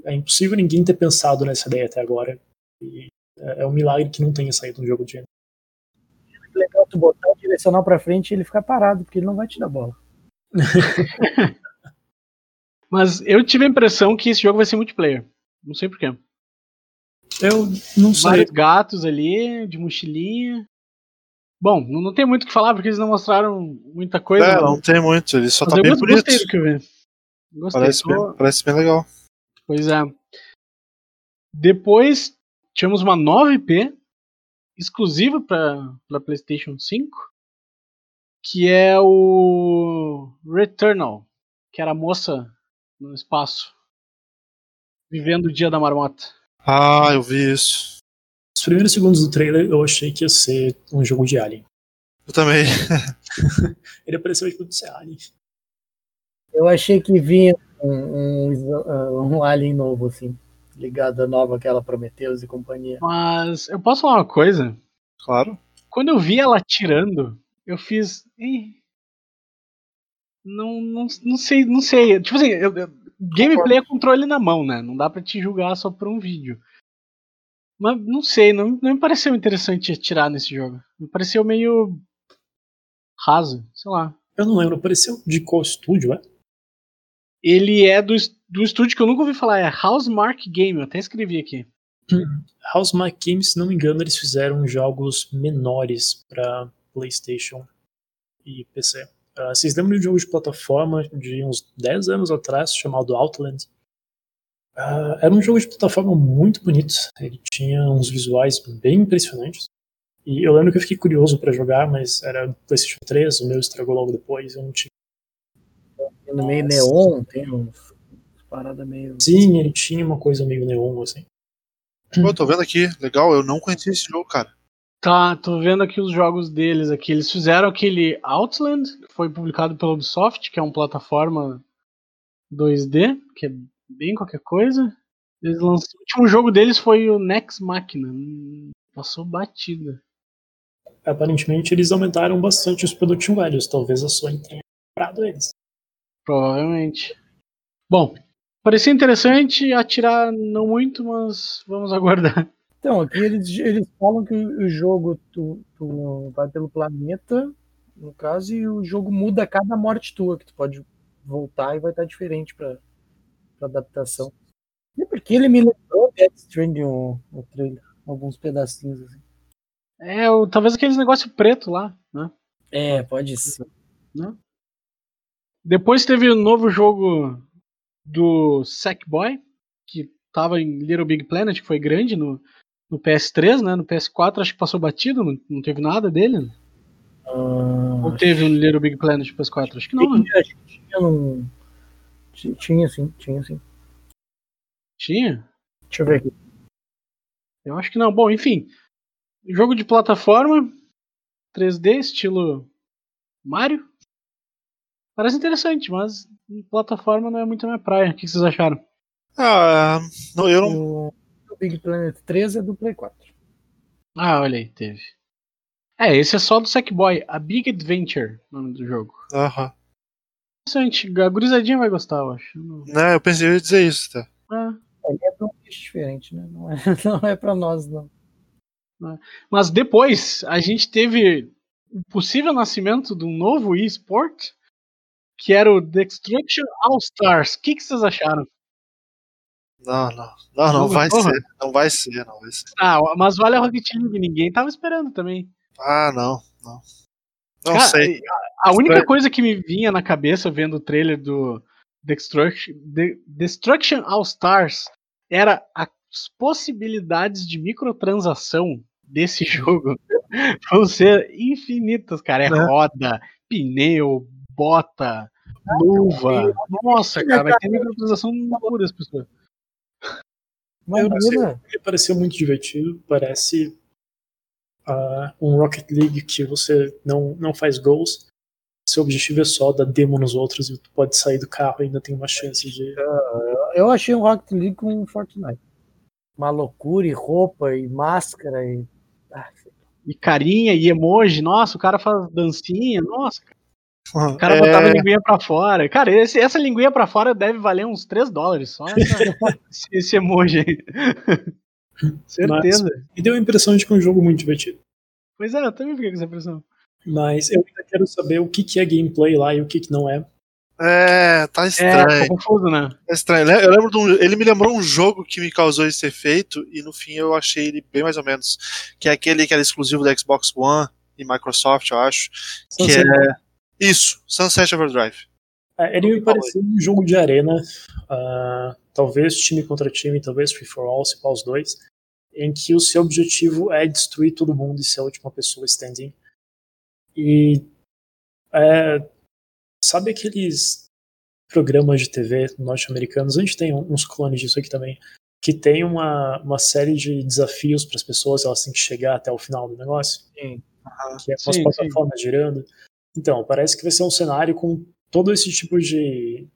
É impossível ninguém ter pensado nessa ideia até agora. E é é um milagre que não tenha saído um jogo de gênero. legal tu botar o direcional pra frente e ele ficar parado, porque ele não vai te dar bola. Mas eu tive a impressão que esse jogo vai ser multiplayer. Não sei porquê. Eu não sei. Vários gatos ali, de mochilinha. Bom, não, tem muito o que falar, porque eles não mostraram muita coisa. É, mas- não tem muito, ele só mas tá bem bonito. gostei do que eu vi. Gostei. Parece tô- bem, parece bem legal. Pois é. Depois tivemos uma nova IP exclusiva para PlayStation 5, que é o Returnal, que era a moça no espaço, vivendo o dia da marmota. Ah, eu vi isso. Os primeiros segundos do trailer eu achei que ia ser um jogo de Alien. Eu também. Ele apareceu tipo de ser Alien. Eu achei que vinha um, um, um alien novo, assim, ligado à nova aquela Prometheus e companhia. Mas eu posso falar uma coisa? Claro. Quando eu vi ela atirando, eu fiz. "Ih, Não, não, não sei, não sei. Tipo assim, eu- eu- gameplay é controle na mão, né? Não dá pra te julgar só por um vídeo. Mas não sei, não, não me pareceu interessante atirar nesse jogo. Me pareceu meio raso, sei lá. Eu não lembro, apareceu de qual estúdio, é? Ele é do, do estúdio que eu nunca ouvi falar, é Housemark Game, eu até escrevi aqui. Housemarque Games, se não me engano, eles fizeram jogos menores para PlayStation e PC. Ah, vocês lembram de um jogo de plataforma de uns 10 anos atrás chamado Outland? Ah, era um jogo de plataforma muito bonito. Ele tinha uns visuais bem impressionantes. E eu lembro que eu fiquei curioso para jogar, mas era PlayStation 3, o meu estragou logo depois, eu não tinha. No meio neon, tem uns, paradas meio. Sim, ele tinha uma coisa meio neon, assim. Pô, eu tô vendo aqui. Legal, eu não conhecia esse jogo, cara. Tá, tô vendo aqui os jogos deles aqui. Eles fizeram aquele Outland, que foi publicado pela Ubisoft, que é uma plataforma 2D, que é bem qualquer coisa. Eles lançaram, o último jogo deles foi o Nex Machina. Hum, Passou batida. Aparentemente eles aumentaram bastante os production values, talvez a Sony tenha comprado eles. Provavelmente. Bom, Parecia interessante, atirar não muito, mas vamos aguardar. Então, aqui eles, eles falam que o jogo tu, tu vai pelo planeta, no caso, e o jogo muda a cada morte tua, que tu pode voltar e vai estar diferente para adaptação. E porque ele me lembrou Death Stranding o, o trailer, alguns pedacinhos assim. É, o, talvez aqueles negócio preto lá, né? É, pode ser. Né? Depois teve o um novo jogo do Sackboy, que tava em Little Big Planet, que foi grande no, no PS3, né? No PS4 acho que passou batido, não, não teve nada dele. Ah, Ou teve um Little Big Planet no PS4? Acho que não, né? tinha, acho que tinha, ti- tinha sim, tinha sim. Tinha? Deixa eu ver aqui. Eu acho que não. Bom, enfim. Jogo de plataforma 3D, estilo Mario. Parece interessante, mas em plataforma não é muito a minha praia. O que vocês acharam? Ah, não, eu não. O Big Planet 3 é do Play 4. Ah, olha aí, teve. É, esse é só do Sackboy. A Big Adventure, o nome do jogo. Aham. Interessante. A gurizadinha vai gostar, eu acho. Não- Né, eu pensei ia dizer isso, tá? Ah, Ele é pra um bicho diferente, né? Não é, não é pra nós, não. Mas depois, a gente teve o possível nascimento de um novo eSport, que era o Destruction All Stars. O que, que vocês acharam? Não, não. Não, não vai gostou, ser. Não vai ser, não vai ser. Ah, mas olha a Rocket League, ninguém tava esperando também. Ah, não, não. Não Cara, sei. A única Estranho. coisa que me vinha na cabeça vendo o trailer do Destruction, De- Destruction All Stars era as possibilidades de microtransação desse jogo vão ser infinitas, cara. É Né? roda, pneu, bota, luva. Nossa, cara, vai ter microtransação loucura as pessoas. Imagina. Me pareceu muito divertido. Parece ah, um Rocket League que você não, não faz gols. Seu objetivo é só dar demo nos outros e tu pode sair do carro e ainda tem uma chance de. Eu achei um Rocket League com Fortnite. Uma loucura, e roupa, e máscara, e. Ah, E carinha, e emoji, nossa, o cara faz dancinha, nossa, o cara É, botava a linguinha pra fora. Cara, esse- essa linguinha pra fora deve valer uns 3 dólares só essa- esse, emoji aí. Certeza. Me deu a impressão de que é um jogo muito divertido. Pois é, eu também fiquei com essa impressão. Mas eu ainda quero saber o que, que é gameplay lá e o que, que não é. é, tá É, estranho. ficou confuso, né? É estranho. Eu lembro de um, ele me lembrou um jogo que me causou esse efeito e no fim eu achei ele bem mais ou menos. Que é aquele que era exclusivo da Xbox One e Microsoft, eu acho. Que é. Isso, Sunset Overdrive. É, ele me pareceu um jogo de arena, ah, talvez time contra time, talvez free for all, se pá os dois, em que o seu objetivo é destruir todo mundo e ser a última pessoa standing. E é, sabe aqueles programas de TV norte-americanos? A gente tem uns clones disso aqui também, que tem uma, uma série de desafios para as pessoas, elas têm que chegar até o final do negócio. Sim. Que é umas Sim, plataformas girando. Então, parece que vai ser um cenário com todo esse tipo de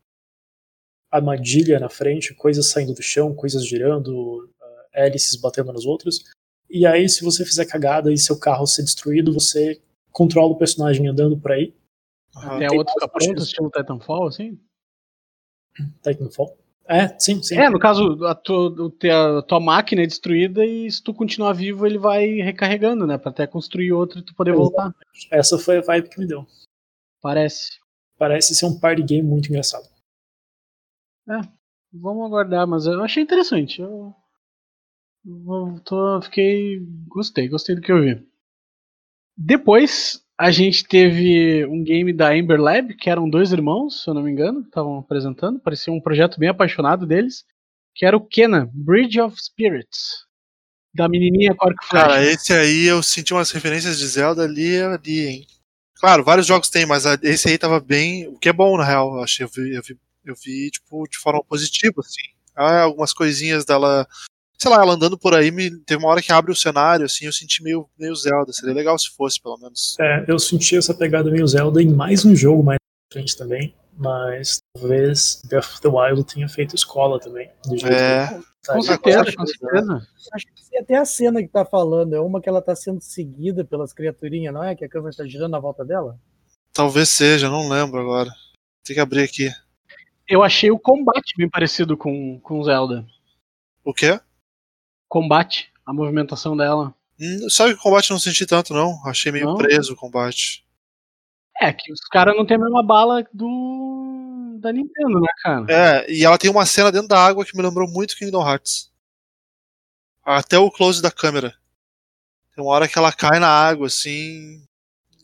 armadilha na frente, coisas saindo do chão, coisas girando, ah, hélices batendo nos outros. E aí, se você fizer cagada e seu carro ser destruído, você controla o personagem andando por aí. Aham. Até tem outro ficar mais pronto, coisas. estilo Titanfall, assim. Titanfall. É, sim, sim. É, no caso, a tua, a tua máquina é destruída e se tu continuar vivo, ele vai recarregando, né? Pra até construir outro e tu poder voltar. Essa foi a vibe que me deu. Parece. Parece ser um party game muito engraçado. Vamos aguardar, mas eu achei interessante. Eu, eu tô, fiquei. Gostei, gostei do que eu vi. Depois, a gente teve um game da Ember Lab, que eram dois irmãos, se eu não me engano, que estavam apresentando. Parecia um projeto bem apaixonado deles. Que era o Kenan, Bridge of Spirits. Da menininha com arco Cara, esse aí eu senti umas referências de Zelda ali, ali, hein? Claro, vários jogos tem, mas esse aí tava bem. O que é bom, na real. Eu achei, eu vi, eu vi, eu vi, tipo, de forma positiva, assim. Ah, algumas coisinhas dela. Sei lá, ela andando por aí, me, teve uma hora que abre o cenário, assim, eu senti meio, meio Zelda. Seria legal se fosse, pelo menos. É, eu senti essa pegada meio Zelda em mais um jogo mais pra frente também, mas talvez Breath of the Wild tenha feito escola também. É. que Com tá. certeza, com certeza. Acho que até a cena que tá falando é uma que ela tá sendo seguida pelas criaturinhas, não é? Que a câmera tá girando na volta dela? Talvez seja, não lembro agora. Tem que abrir aqui. Eu achei o combate bem parecido com, com Zelda. O quê? Combate, a movimentação dela. Hum, Sabe que o combate eu não senti tanto, não. Achei meio Não? preso o combate. É, que os caras não têm a mesma bala do. da Nintendo, né, cara? É, e ela tem uma cena dentro da água que me lembrou muito Kingdom Hearts. Até o close da câmera. Tem uma hora que ela cai na água, assim.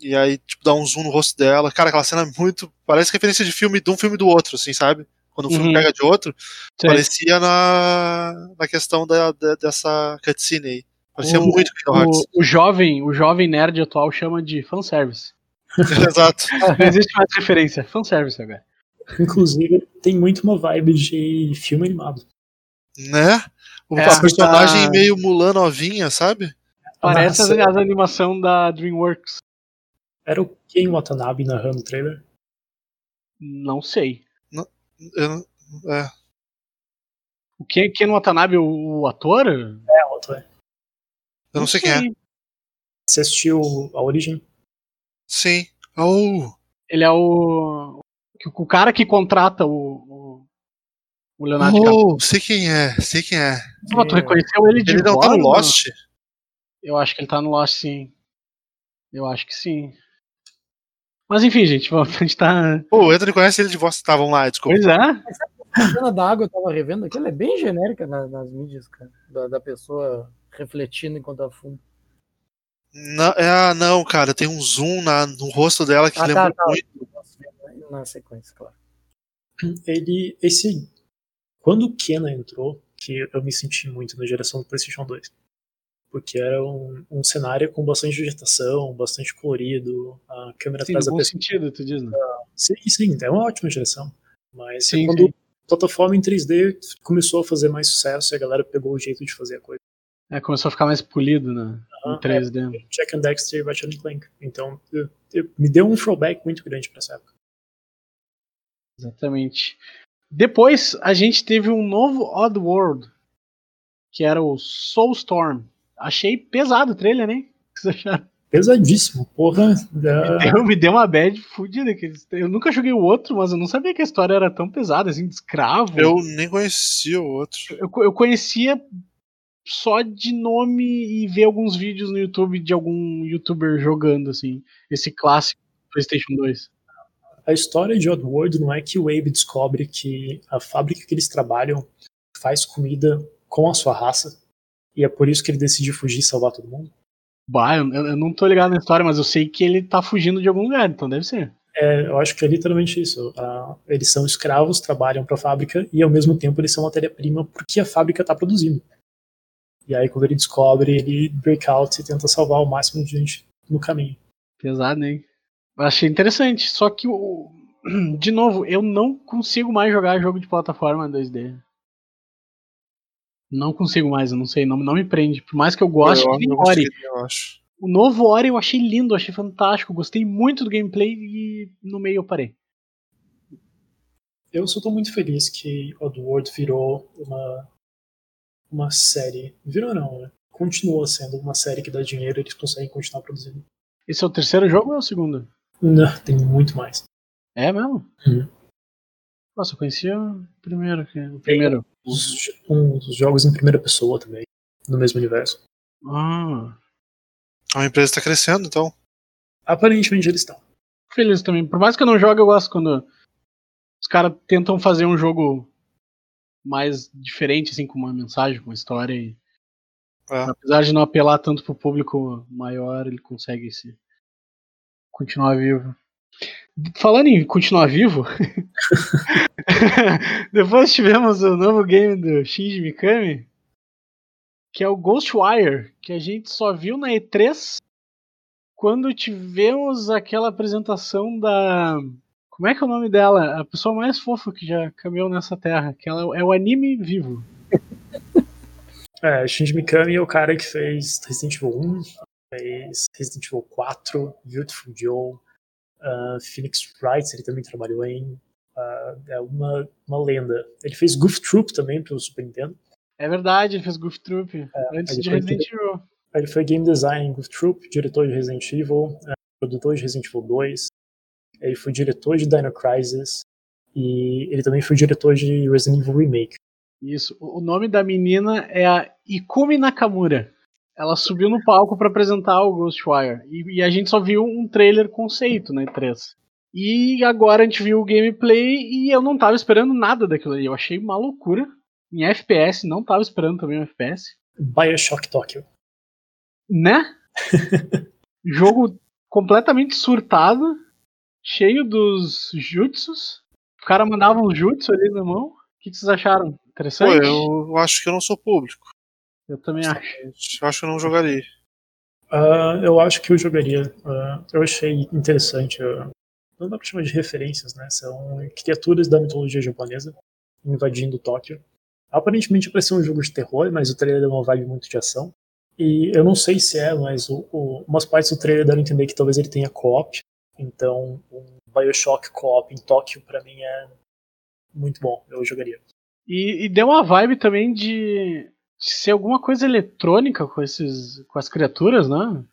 E aí, tipo, dá um zoom no rosto dela. Cara, aquela cena é muito. Parece referência de filme de um filme do outro, assim, sabe? Quando o filme Uhum. pega de outro, Sei. parecia na, na questão da, da- dessa cutscene aí. Parecia O- muito Kingdom Hearts. O, o jovem, o jovem nerd atual chama de fanservice. Exato. Não existe mais referência, fanservice agora. Inclusive, tem muito uma vibe de filme animado. Né? O, É, a personagem tá- meio Mulan novinha, sabe? Parece as, as animação da DreamWorks. Era o Ken Watanabe narrando o trailer? Não sei. Eu não- é. O Ken, Ken Watanabe, o, o ator? É, alto, é. Eu não sei quem é. Você assistiu a Origem? Sim. Oh, Ele é o. O cara que contrata o. O, o Leonardo DiCaprio. oh, sei quem é, sei quem é. Pô, tu reconheceu ele de Ele não tá no? Lost? Eu acho que ele tá no Lost, sim. Eu acho que sim. Mas enfim, gente, vamos- a gente tá. Pô, o Anthony conhece ele de voz. Tá, vamos lá, desculpa. Pois é. A cena da água eu tava revendo aqui, ela é bem genérica na- nas mídias, cara. Da, da pessoa refletindo enquanto afunda. Não, é, ah, não, cara, tem um zoom na, no rosto dela que Ah, lembra tá, tá. muito. Na sequência, claro. Ele. Esse. Quando o Kena entrou, que eu me senti muito na geração do PlayStation 2. Porque era um, um cenário com bastante vegetação, bastante colorido, a câmera Sim, atrás da bom pessoa. sentido, tu diz, né? Sim, sim, é uma ótima geração. Mas Sim, quando sim. a plataforma em 3D começou a fazer mais sucesso e a galera pegou o jeito de fazer a coisa. É, começou a ficar mais polido, né? Em Ah, 3D. Jack and Dexter e Ratchet Clank. Então, eu- eu- me deu um throwback muito grande pra essa época. Exatamente. Depois a gente teve um novo Odd World, que era o Soulstorm. Achei pesado o trailer, né? O que vocês acharam? Pesadíssimo, porra. Da... Eu me deu uma bad fodida. que Eu nunca joguei o outro, mas eu não sabia que a história era tão pesada, assim, de escravo. Eu nem conhecia o outro. eu, eu conhecia só de nome e ver alguns vídeos no YouTube de algum youtuber jogando, assim, esse clássico do PlayStation 2. A história de Oddworld não é que o Abe descobre que a fábrica que eles trabalham faz comida com a sua raça e é por isso que ele decide fugir e salvar todo mundo. Bah, eu, eu não tô ligado na história, mas eu sei que ele tá fugindo de algum lugar, então deve ser. É, eu acho que é literalmente isso. Ah, eles são escravos, trabalham para a fábrica e ao mesmo tempo eles são matéria-prima porque a fábrica está produzindo. E aí quando ele descobre, ele break out e tenta salvar o máximo de gente no caminho. Pesado, hein? Achei interessante, só que o. De novo, eu não consigo mais jogar jogo de plataforma 2D. Não consigo mais, eu não sei, não, não me prende. Por mais que eu goste, eu, eu Ori. gostei, eu acho. O novo Ori eu achei lindo, achei fantástico, gostei muito do gameplay e no meio eu parei. Eu só tô muito feliz que Oddworld virou uma, uma série. Virou não, né? Continua sendo uma série que dá dinheiro e eles conseguem continuar produzindo. Esse é o terceiro jogo ou é o segundo? Não, tem muito mais. É mesmo? Uhum. Nossa, eu conhecia o primeiro. que- O primeiro. Os, os jogos em primeira pessoa também, no mesmo universo. Ah, A empresa tá crescendo, então. Aparentemente eles estão. feliz também. Por mais que eu não jogue, eu gosto quando os caras tentam fazer um jogo mais diferente, assim, com uma mensagem, com uma história. E, É. Apesar de não apelar tanto pro público maior, ele consegue se continuar vivo. Falando em continuar vivo, depois tivemos o novo game do Shinji Mikami, que é o Ghostwire, que a gente só viu na E3 quando tivemos aquela apresentação da. Como é que é o nome dela? A pessoa mais fofa que já caminhou nessa terra, que ela é o anime vivo. É, Shinji Mikami é o cara que fez Resident Evil 1, fez Resident Evil 4, Beautiful Joe, uh, Phoenix Wright, ele também trabalhou em. uh, é uma, uma lenda. Ele fez Goof Troop também pro Super Nintendo. É verdade, ele fez Goof Troop antes ele de Resident Evil. Ele foi game design em Goof Troop, diretor de Resident Evil, uh, produtor de Resident Evil 2. Ele foi diretor de Dino Crisis E ele também foi diretor de Resident Evil Remake. Isso. O nome da menina é a Ikumi Nakamura. Ela subiu no palco para apresentar o Ghostwire. E, e, a gente só viu um trailer conceito na E3. E agora a gente viu o gameplay e eu não tava esperando nada daquilo ali. Eu achei uma loucura. Em FPS, não tava esperando também um FPS. Bioshock Tokyo. Né? Jogo completamente surtado, cheio dos jutsus. O cara mandava um jutsu ali na mão. O que, que vocês acharam? Interessante? Pô, eu acho que eu não sou público. Eu também acho. Eu acho que eu não jogaria. Uh, eu acho que eu jogaria. Uh, eu achei interessante. Uh, não dá pra chamar de referências, né? São criaturas da mitologia japonesa invadindo Tóquio. Aparentemente parecia um jogo de terror, mas o trailer deu uma vibe muito de ação. E eu não sei se é, mas o, o, umas partes do trailer deram a entender que talvez ele tenha co-op. Então, um Bioshock co-op em Tóquio, para mim, é muito bom. Eu jogaria. E, e deu uma vibe também de, de, ser alguma coisa eletrônica com, esses, com as criaturas, né?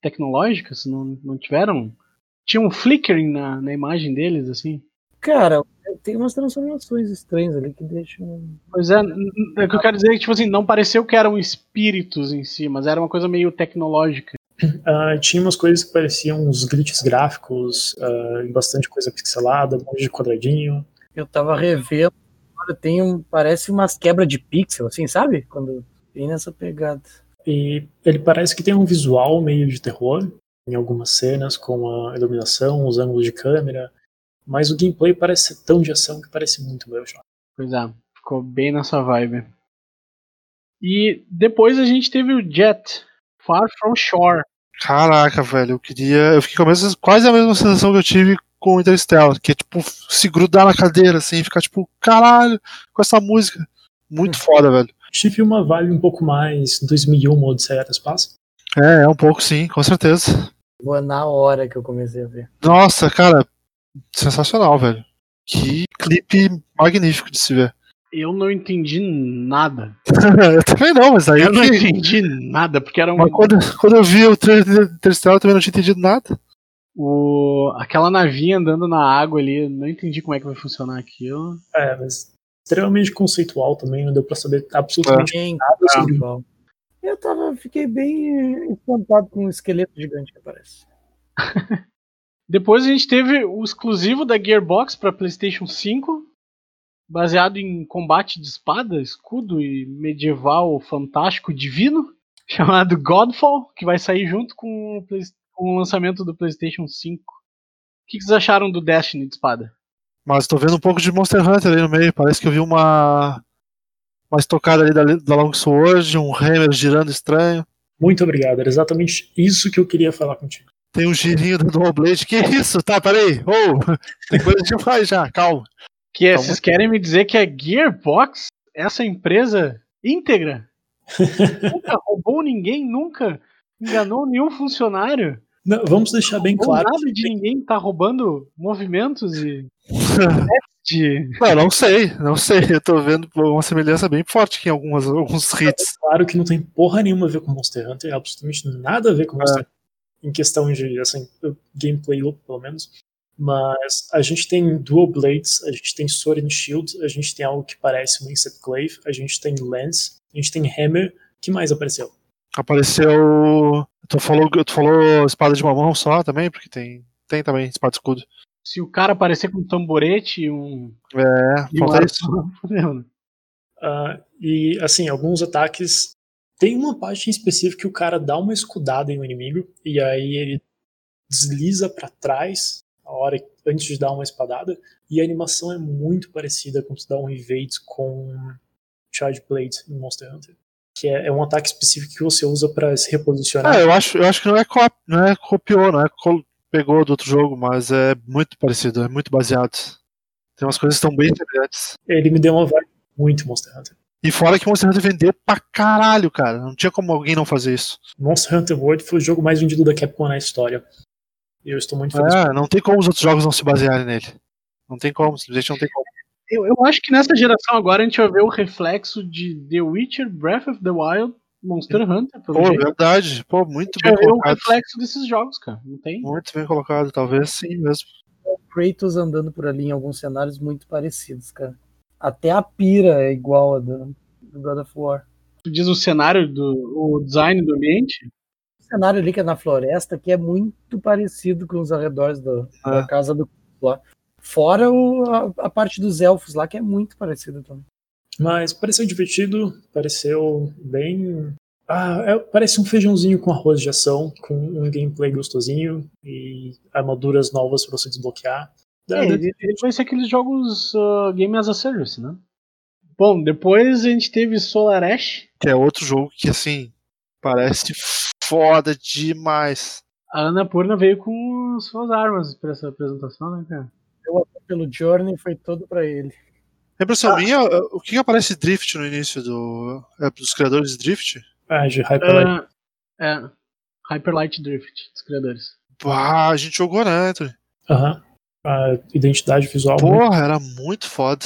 Tecnológicas, não, não tiveram. Tinha um flickering na, na imagem deles, assim. Cara, tem umas transformações estranhas ali que deixam. Pois é, é que eu quero dizer que, tipo assim, não pareceu que eram espíritos em si, mas era uma coisa meio tecnológica. Uh, tinha umas coisas que pareciam uns glitches gráficos, uh, bastante coisa pixelada, um monte de quadradinho. Eu tava revendo tem um, parece umas quebras de pixel, assim, sabe? Quando tem nessa pegada. E ele parece que tem um visual meio de terror em algumas cenas, com a iluminação, os ângulos de câmera, mas o gameplay parece ser tão de ação que parece muito Bioshock. Pois é, ficou bem nessa vibe. E depois a gente teve o Jet, Far From Shore. Caraca, velho, eu queria. Eu fiquei com a mesma, quase a mesma sensação que eu tive com o Interstellar, que é tipo se grudar na cadeira, assim, ficar tipo, caralho, com essa música. Muito foda, velho. Tive uma vibe um pouco mais 2001 Odisseia do Espaço. É, é um pouco sim, com certeza. Boa na hora que eu comecei a ver. Nossa, cara, sensacional, velho. Que clipe magnífico de se ver. Eu não entendi nada. eu também não, mas aí. Eu não entendi nada, porque era um. Mas quando, quando eu vi o trailer de Interstellar, eu também não tinha entendido nada. O, aquela navinha andando na água ali, não entendi como é que vai funcionar aquilo. É, mas extremamente conceitual também, não deu pra saber absolutamente é. nada sobre o Eu tava, fiquei bem espantado com o esqueleto gigante que aparece. Depois a gente teve o exclusivo da Gearbox para PlayStation 5, baseado em combate de espada, escudo e medieval fantástico divino, chamado Godfall, que vai sair junto com o PlayStation com o lançamento do PlayStation 5. O que, vocês acharam do Destiny de espada? Mas tô vendo um pouco de Monster Hunter ali no meio. Parece que eu vi uma. Uma estocada ali da, da Long Sword, um Hammer girando estranho. Muito obrigado, era exatamente isso que eu queria falar contigo. Tem um girinho do Dual Blade. Que isso? Tá, peraí. Oh, tem coisa demais já, calma. Que é, vocês querem me dizer que a Gearbox, essa empresa íntegra, nunca roubou ninguém, nunca enganou nenhum funcionário. Não, vamos deixar bem claro. Nada de ninguém tá roubando movimentos e. de... Não, não sei, não sei. Eu tô vendo uma semelhança bem forte aqui em algumas, alguns hits. É claro que não tem porra nenhuma a ver com Monster Hunter, absolutamente nada a ver com Monster é. Hunter. Em questão de, assim, gameplay, pelo menos. Mas a gente tem Dual Blades, a gente tem Sword and Shield, a gente tem algo que parece um Insect Glaive, a gente tem Lance, a gente tem Hammer. O que mais apareceu? Apareceu. Tu falou, tu falou espada de mamão só também, porque tem, tem também espada de escudo. Se o cara aparecer com um tamborete e um. É, e falta um isso. uh, e assim, alguns ataques. Tem uma parte em específico que o cara dá uma escudada em um inimigo e aí ele desliza para trás a hora antes de dar uma espadada e a animação é muito parecida com se dá um evade com Charge Blade em Monster Hunter que é, é, um ataque específico que você usa para se reposicionar. Ah, eu acho, eu acho que não é, cop, não é copiou, não é pegou do outro jogo, mas é muito parecido, é muito baseado. Tem umas coisas que estão bem semelhantes. Ele me deu uma vibe muito Monster Hunter. E fora que Monster Hunter vendeu pra caralho, cara. Não tinha como alguém não fazer isso. Monster Hunter World foi o jogo mais vendido da Capcom na história. E eu estou muito feliz. É, não tem como os outros jogos não se basearem nele. Não tem como, simplesmente não tem como. Eu, eu acho que nessa geração agora a gente vai ver o reflexo de The Witcher, Breath of the Wild, Monster Hunter. Pelo Pô, jeito. verdade. Pô, muito bem colocado. o reflexo desses jogos, cara. Não tem? Muito bem colocado, talvez sim mesmo. Kratos andando por ali em alguns cenários muito parecidos, cara. Até a pira é igual a do, do God of War. Tu diz o cenário, do, o design do ambiente? O cenário ali que é na floresta, que é muito parecido com os arredores do- da É. casa do lá. Fora o- a, a parte dos elfos lá, que é muito parecida também. Mas pareceu divertido, pareceu bem. Ah, é, parece um feijãozinho com arroz de ação, com um gameplay gostosinho e armaduras novas pra você desbloquear. É, ele, ele vai ser aqueles jogos uh, Game as a Service, né? Bom, depois a gente teve Solar Ash. Que é outro jogo que, assim, parece foda demais. A Ana Purna veio com suas armas pra essa apresentação, né, cara? Pelo Journey foi todo pra ele. Impressão minha, o que aparece Drift no início do. É dos criadores de Drift? Ah, de Hyperlight. Ah, é. Hyper Light Drift, dos criadores. Bah, a gente jogou, né, Anthony? Aham. A identidade visual. muito- Porra, era muito foda.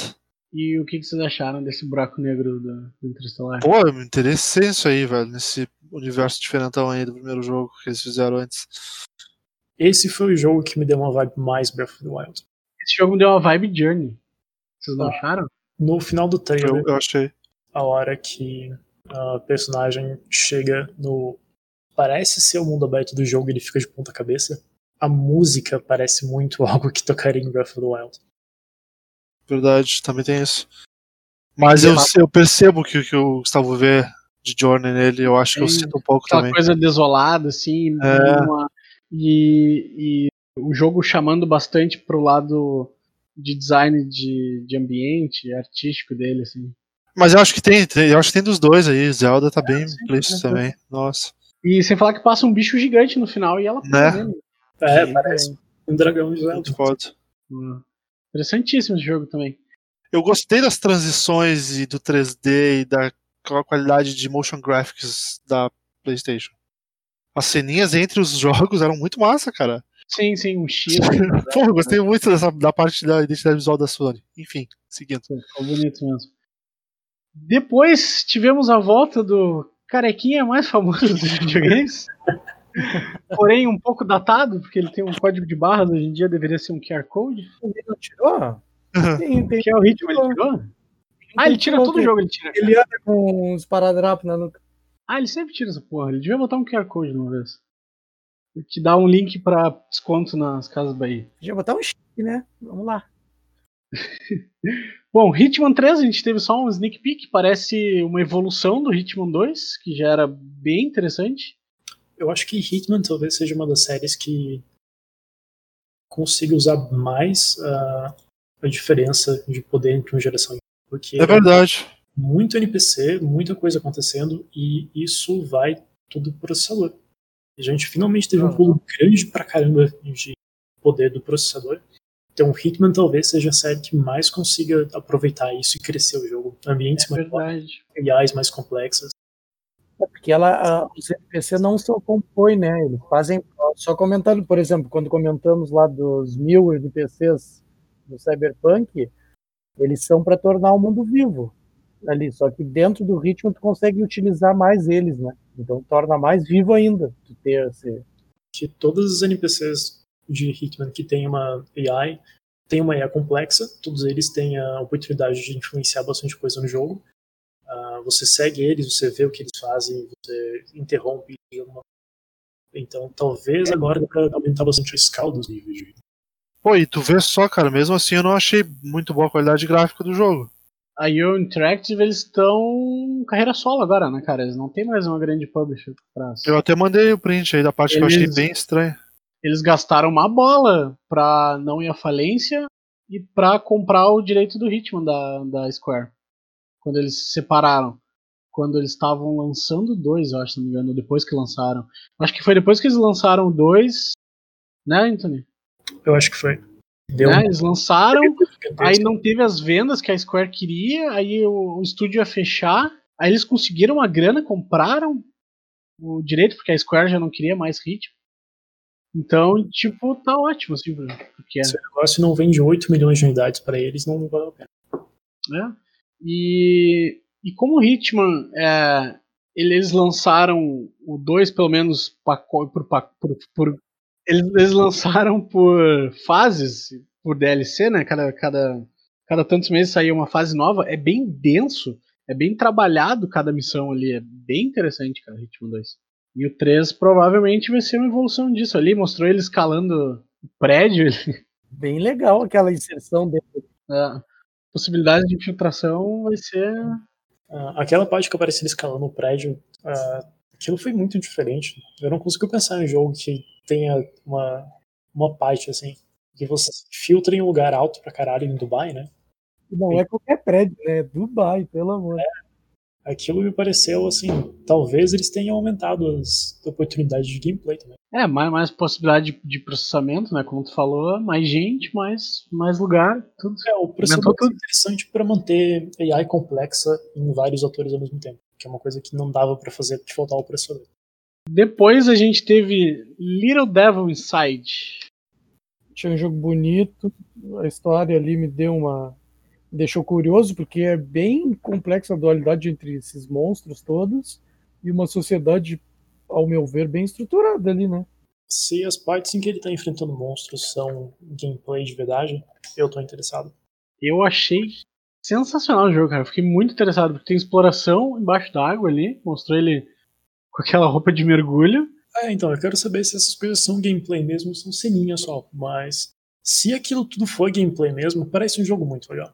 E o que, que vocês acharam desse buraco negro do, do Interestelar? Pô, eu me interessei nisso aí, velho, nesse universo diferentão aí do primeiro jogo que eles fizeram antes. Esse foi o jogo que me deu uma vibe mais Breath of the Wild. Esse jogo deu uma vibe Journey. Vocês não acharam? No final do trailer, Eu, eu achei. a hora que a personagem chega no. Parece ser o mundo aberto do jogo e ele fica de ponta cabeça. A música parece muito algo que tocaria em Breath of the Wild. Verdade, também tem isso. Mas eu, eu percebo que, que o Gustavo vê de Journey nele, eu acho que eu sinto um pouco Aquela também. coisa desolada, assim. É. uma- e, e o jogo chamando bastante pro lado de design de, de ambiente, artístico dele, assim. Mas eu acho que tem, tem- eu acho que tem dos dois aí. Zelda tá bem sim, implícito sim. também. Nossa. E sem falar que passa um bicho gigante no final e ela Né? É, Sim, parece um dragão de Zelda. Muito foda. Hum. Interessantíssimo esse jogo também. Eu gostei das transições e do 3D e da qua- qualidade de motion graphics da PlayStation. As ceninhas entre os jogos eram muito massa, cara. Sim, sim, um X. Eu gostei muito dessa, da parte da identidade visual da Sony. Enfim, seguindo. Ficou bonito mesmo. Depois tivemos a volta do carequinha mais famoso dos videogames. Porém, um pouco datado, porque ele tem um código de barras, hoje em dia deveria ser um QR Code. Ele não tirou? Tem, tem, Que é o ritmo, ele tirou? Ah, ele tira todo o jogo, ele tira. Ele anda com uns paradrapos na nuca. Ah, ele sempre tira essa porra. Ele devia botar um QR Code de uma vez. Que dá um link pra desconto nas Casas Bahia. Podia botar um chip, né? Vamos lá. Bom, Hitman 3 a gente teve só um sneak peek, parece uma evolução do Hitman 2, que já era bem interessante. Eu acho que Hitman talvez seja uma das séries que consiga usar mais ah, a diferença de poder entre uma geração e outra. Porque É verdade. muito NPC, muita coisa acontecendo, e isso vai tudo pro processador. A gente finalmente teve um Aham. pulo grande pra caramba de poder do processador. Então, Hitman talvez seja a série que mais consiga aproveitar isso e crescer o jogo. Ambientes É mais verdade. reais, mais complexas. É porque ela, a- os NPC não só compõem, né? Eles fazem. Só comentando, por exemplo, quando comentamos lá dos mil NPCs do Cyberpunk, eles são para tornar o mundo vivo ali. Só que dentro do ritmo tu consegue utilizar mais eles, né? Então torna mais vivo ainda tu ter esse. que todos os NPCs de Hitman que tem uma AI têm uma AI complexa, todos eles têm a oportunidade de influenciar bastante coisa no jogo. Ah, você segue eles, você vê o que eles fazem, você interrompe de alguma Então, talvez agora dê pra aumentar bastante a escala dos níveis de Pô, e tu vê só, cara, mesmo assim eu não achei muito boa a qualidade gráfica do jogo. A Yo Interactive, eles estão carreira solo agora, né, cara? Eles não tem mais uma grande publisher trás. Eu até mandei o print aí da parte que eu achei Eles- bem estranha. Eles gastaram uma bola pra não ir à falência e pra comprar o direito do Hitman da, da Square. Quando eles se separaram. Quando eles estavam lançando dois, eu acho, se não me engano, depois que lançaram. Acho que foi depois que eles lançaram dois, né, Anthony? Eu acho que foi. Deu Né? um Eles lançaram. aí não teve as vendas que a Square queria, aí o, o estúdio ia fechar, aí eles conseguiram a grana, compraram o direito, porque a Square já não queria mais ritmo. Então, tipo, tá ótimo, assim, porque Se o negócio não vende 8 milhões de unidades para eles, não vale a pena. né? E, e como o Hitman, é, eles lançaram o 2, pelo menos, paco- por, por, por- eles, eles lançaram por fases, por DLC, né? Cada, cada, cada tantos meses saía uma fase nova. É bem denso, é bem trabalhado cada missão ali. É bem interessante, cara, Hitman 2. E o 3 provavelmente vai ser uma evolução disso ali. Mostrou ele escalando o prédio. Bem legal aquela inserção dele. A possibilidade de infiltração vai ser. Ah, aquela parte que aparecia ele escalando o prédio, ah, aquilo foi muito diferente. Eu não consigo pensar em um jogo que tenha uma, uma parte assim, que você se filtra em um lugar alto pra caralho em Dubai, né? Não é qualquer prédio, né? É Dubai, pelo amor. Aquilo me pareceu assim, talvez eles tenham aumentado as oportunidades de gameplay também. É, mais, mais possibilidade de, de processamento, né? Como tu falou, mais gente, mais, mais lugar, tudo. É, o processamento é interessante para manter AI complexa em vários atores ao mesmo tempo, que é uma coisa que não dava para fazer de faltar o processador. Depois a gente teve Little Devil Inside. Tinha um jogo bonito, a história ali me deu uma. me deixou curioso, porque é bem complexa a dualidade entre esses monstros todos e uma sociedade, ao meu ver, bem estruturada ali, né? Se as partes em que ele tá enfrentando monstros são gameplay de verdade, eu tô interessado. Eu achei sensacional o jogo, cara. Fiquei muito interessado, porque tem exploração embaixo d'água ali. Mostrou ele com aquela roupa de mergulho. É, então, eu quero saber se essas coisas são gameplay mesmo ou são ceninha só. Mas se aquilo tudo for gameplay mesmo, parece um jogo muito legal. A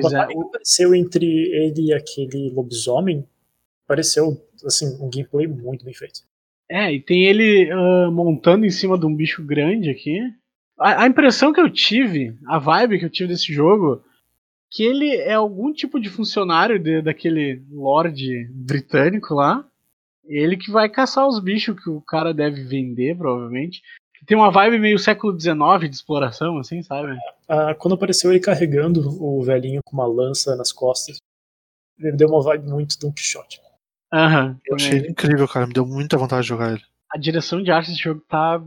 Pois é, batalha que apareceu entre ele e aquele lobisomem pareceu, assim, um gameplay muito bem feito. É, e tem ele ah, montando em cima de um bicho grande aqui. A, a impressão que eu tive, a vibe que eu tive desse jogo, que ele é algum tipo de funcionário de- daquele lord britânico lá. Ele que vai caçar os bichos que o cara deve vender, provavelmente. Tem uma vibe meio século XIX de exploração, assim, sabe? Ah, quando apareceu ele carregando o velhinho com uma lança nas costas, ele deu uma vibe muito Don Quixote. Aham. Eu achei ele incrível, cara. Me deu muita vontade de jogar ele. A direção de arte desse jogo tá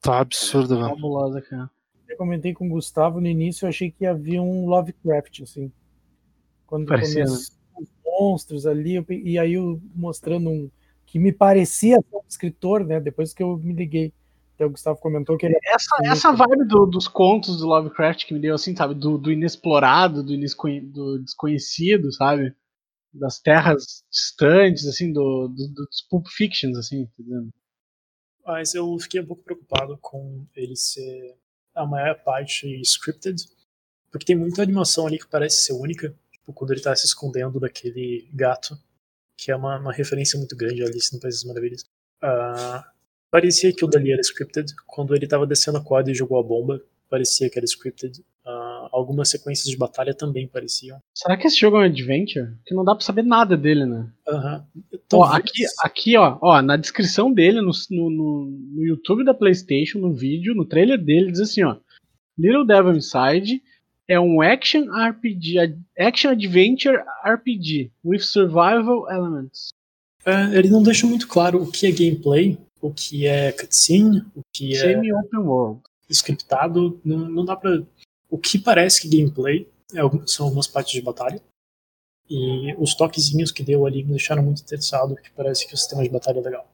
Tá absurdo, velho. fabulosa, cara. Eu comentei com o Gustavo no início, eu achei que havia um Lovecraft, assim. Quando Parecia, começou os monstros ali, e aí eu mostrando um que me parecia ser um escritor, né? Depois que eu me liguei. Até o Gustavo comentou que ele Essa, essa vibe do- dos contos do Lovecraft que me deu assim, sabe? Do, do inexplorado, do, do desconhecido, sabe? Das terras distantes, assim, do, do- dos Pulp Fictions, assim, tá entendendo? Mas eu fiquei um pouco preocupado com ele ser a maior parte scripted, porque tem muita animação ali que parece ser única, quando ele tá se escondendo daquele gato, que é uma, uma referência muito grande a Alice no País das Maravilhas. Ah, parecia que o dali era scripted. Quando ele tava descendo a corda e jogou a bomba, parecia que era scripted. Ah, algumas sequências de batalha também pareciam. Será que esse jogo é um adventure? Porque não dá pra saber nada dele, né? Aham. Ó, Talvez- aqui, aqui ó, ó, na descrição dele, no, no- no YouTube da PlayStation, no vídeo, no trailer dele, diz assim, ó. Little Devil Inside é um action RPG, action adventure RPG with survival elements. É, ele não deixa muito claro o que é gameplay, o que é cutscene, o que é Semi-open world. scriptado, não, não dá pra. O que parece que gameplay é são algumas partes de batalha. E os toquezinhos que deu ali me deixaram muito interessado, que parece que o sistema de batalha é legal.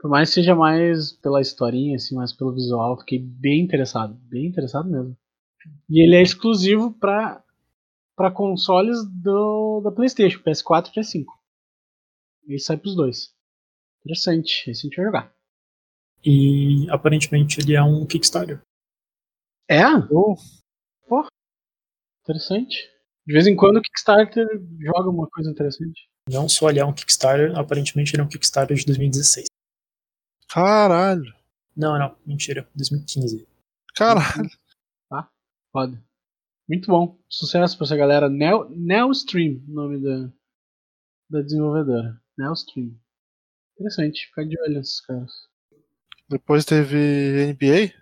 Por mais que seja mais pela historinha, assim, mais pelo visual, fiquei bem interessado. Bem interessado mesmo. E ele é exclusivo para para consoles do, da PlayStation, PS4 e PS5. Ele sai pros dois. Interessante, esse a gente vai jogar. E aparentemente ele é um Kickstarter. É? Pô, interessante. De vez em quando o Kickstarter joga uma coisa interessante. Não só ele é um Kickstarter, aparentemente ele é um Kickstarter de 2016. Caralho. Não, não, mentira, 2015. Caralho. Foda. Muito bom. Sucesso pra essa galera. Neo, Neostream, o nome da, da desenvolvedora. Neostream. Interessante, ficar de olho nesses caras. Depois teve NBA.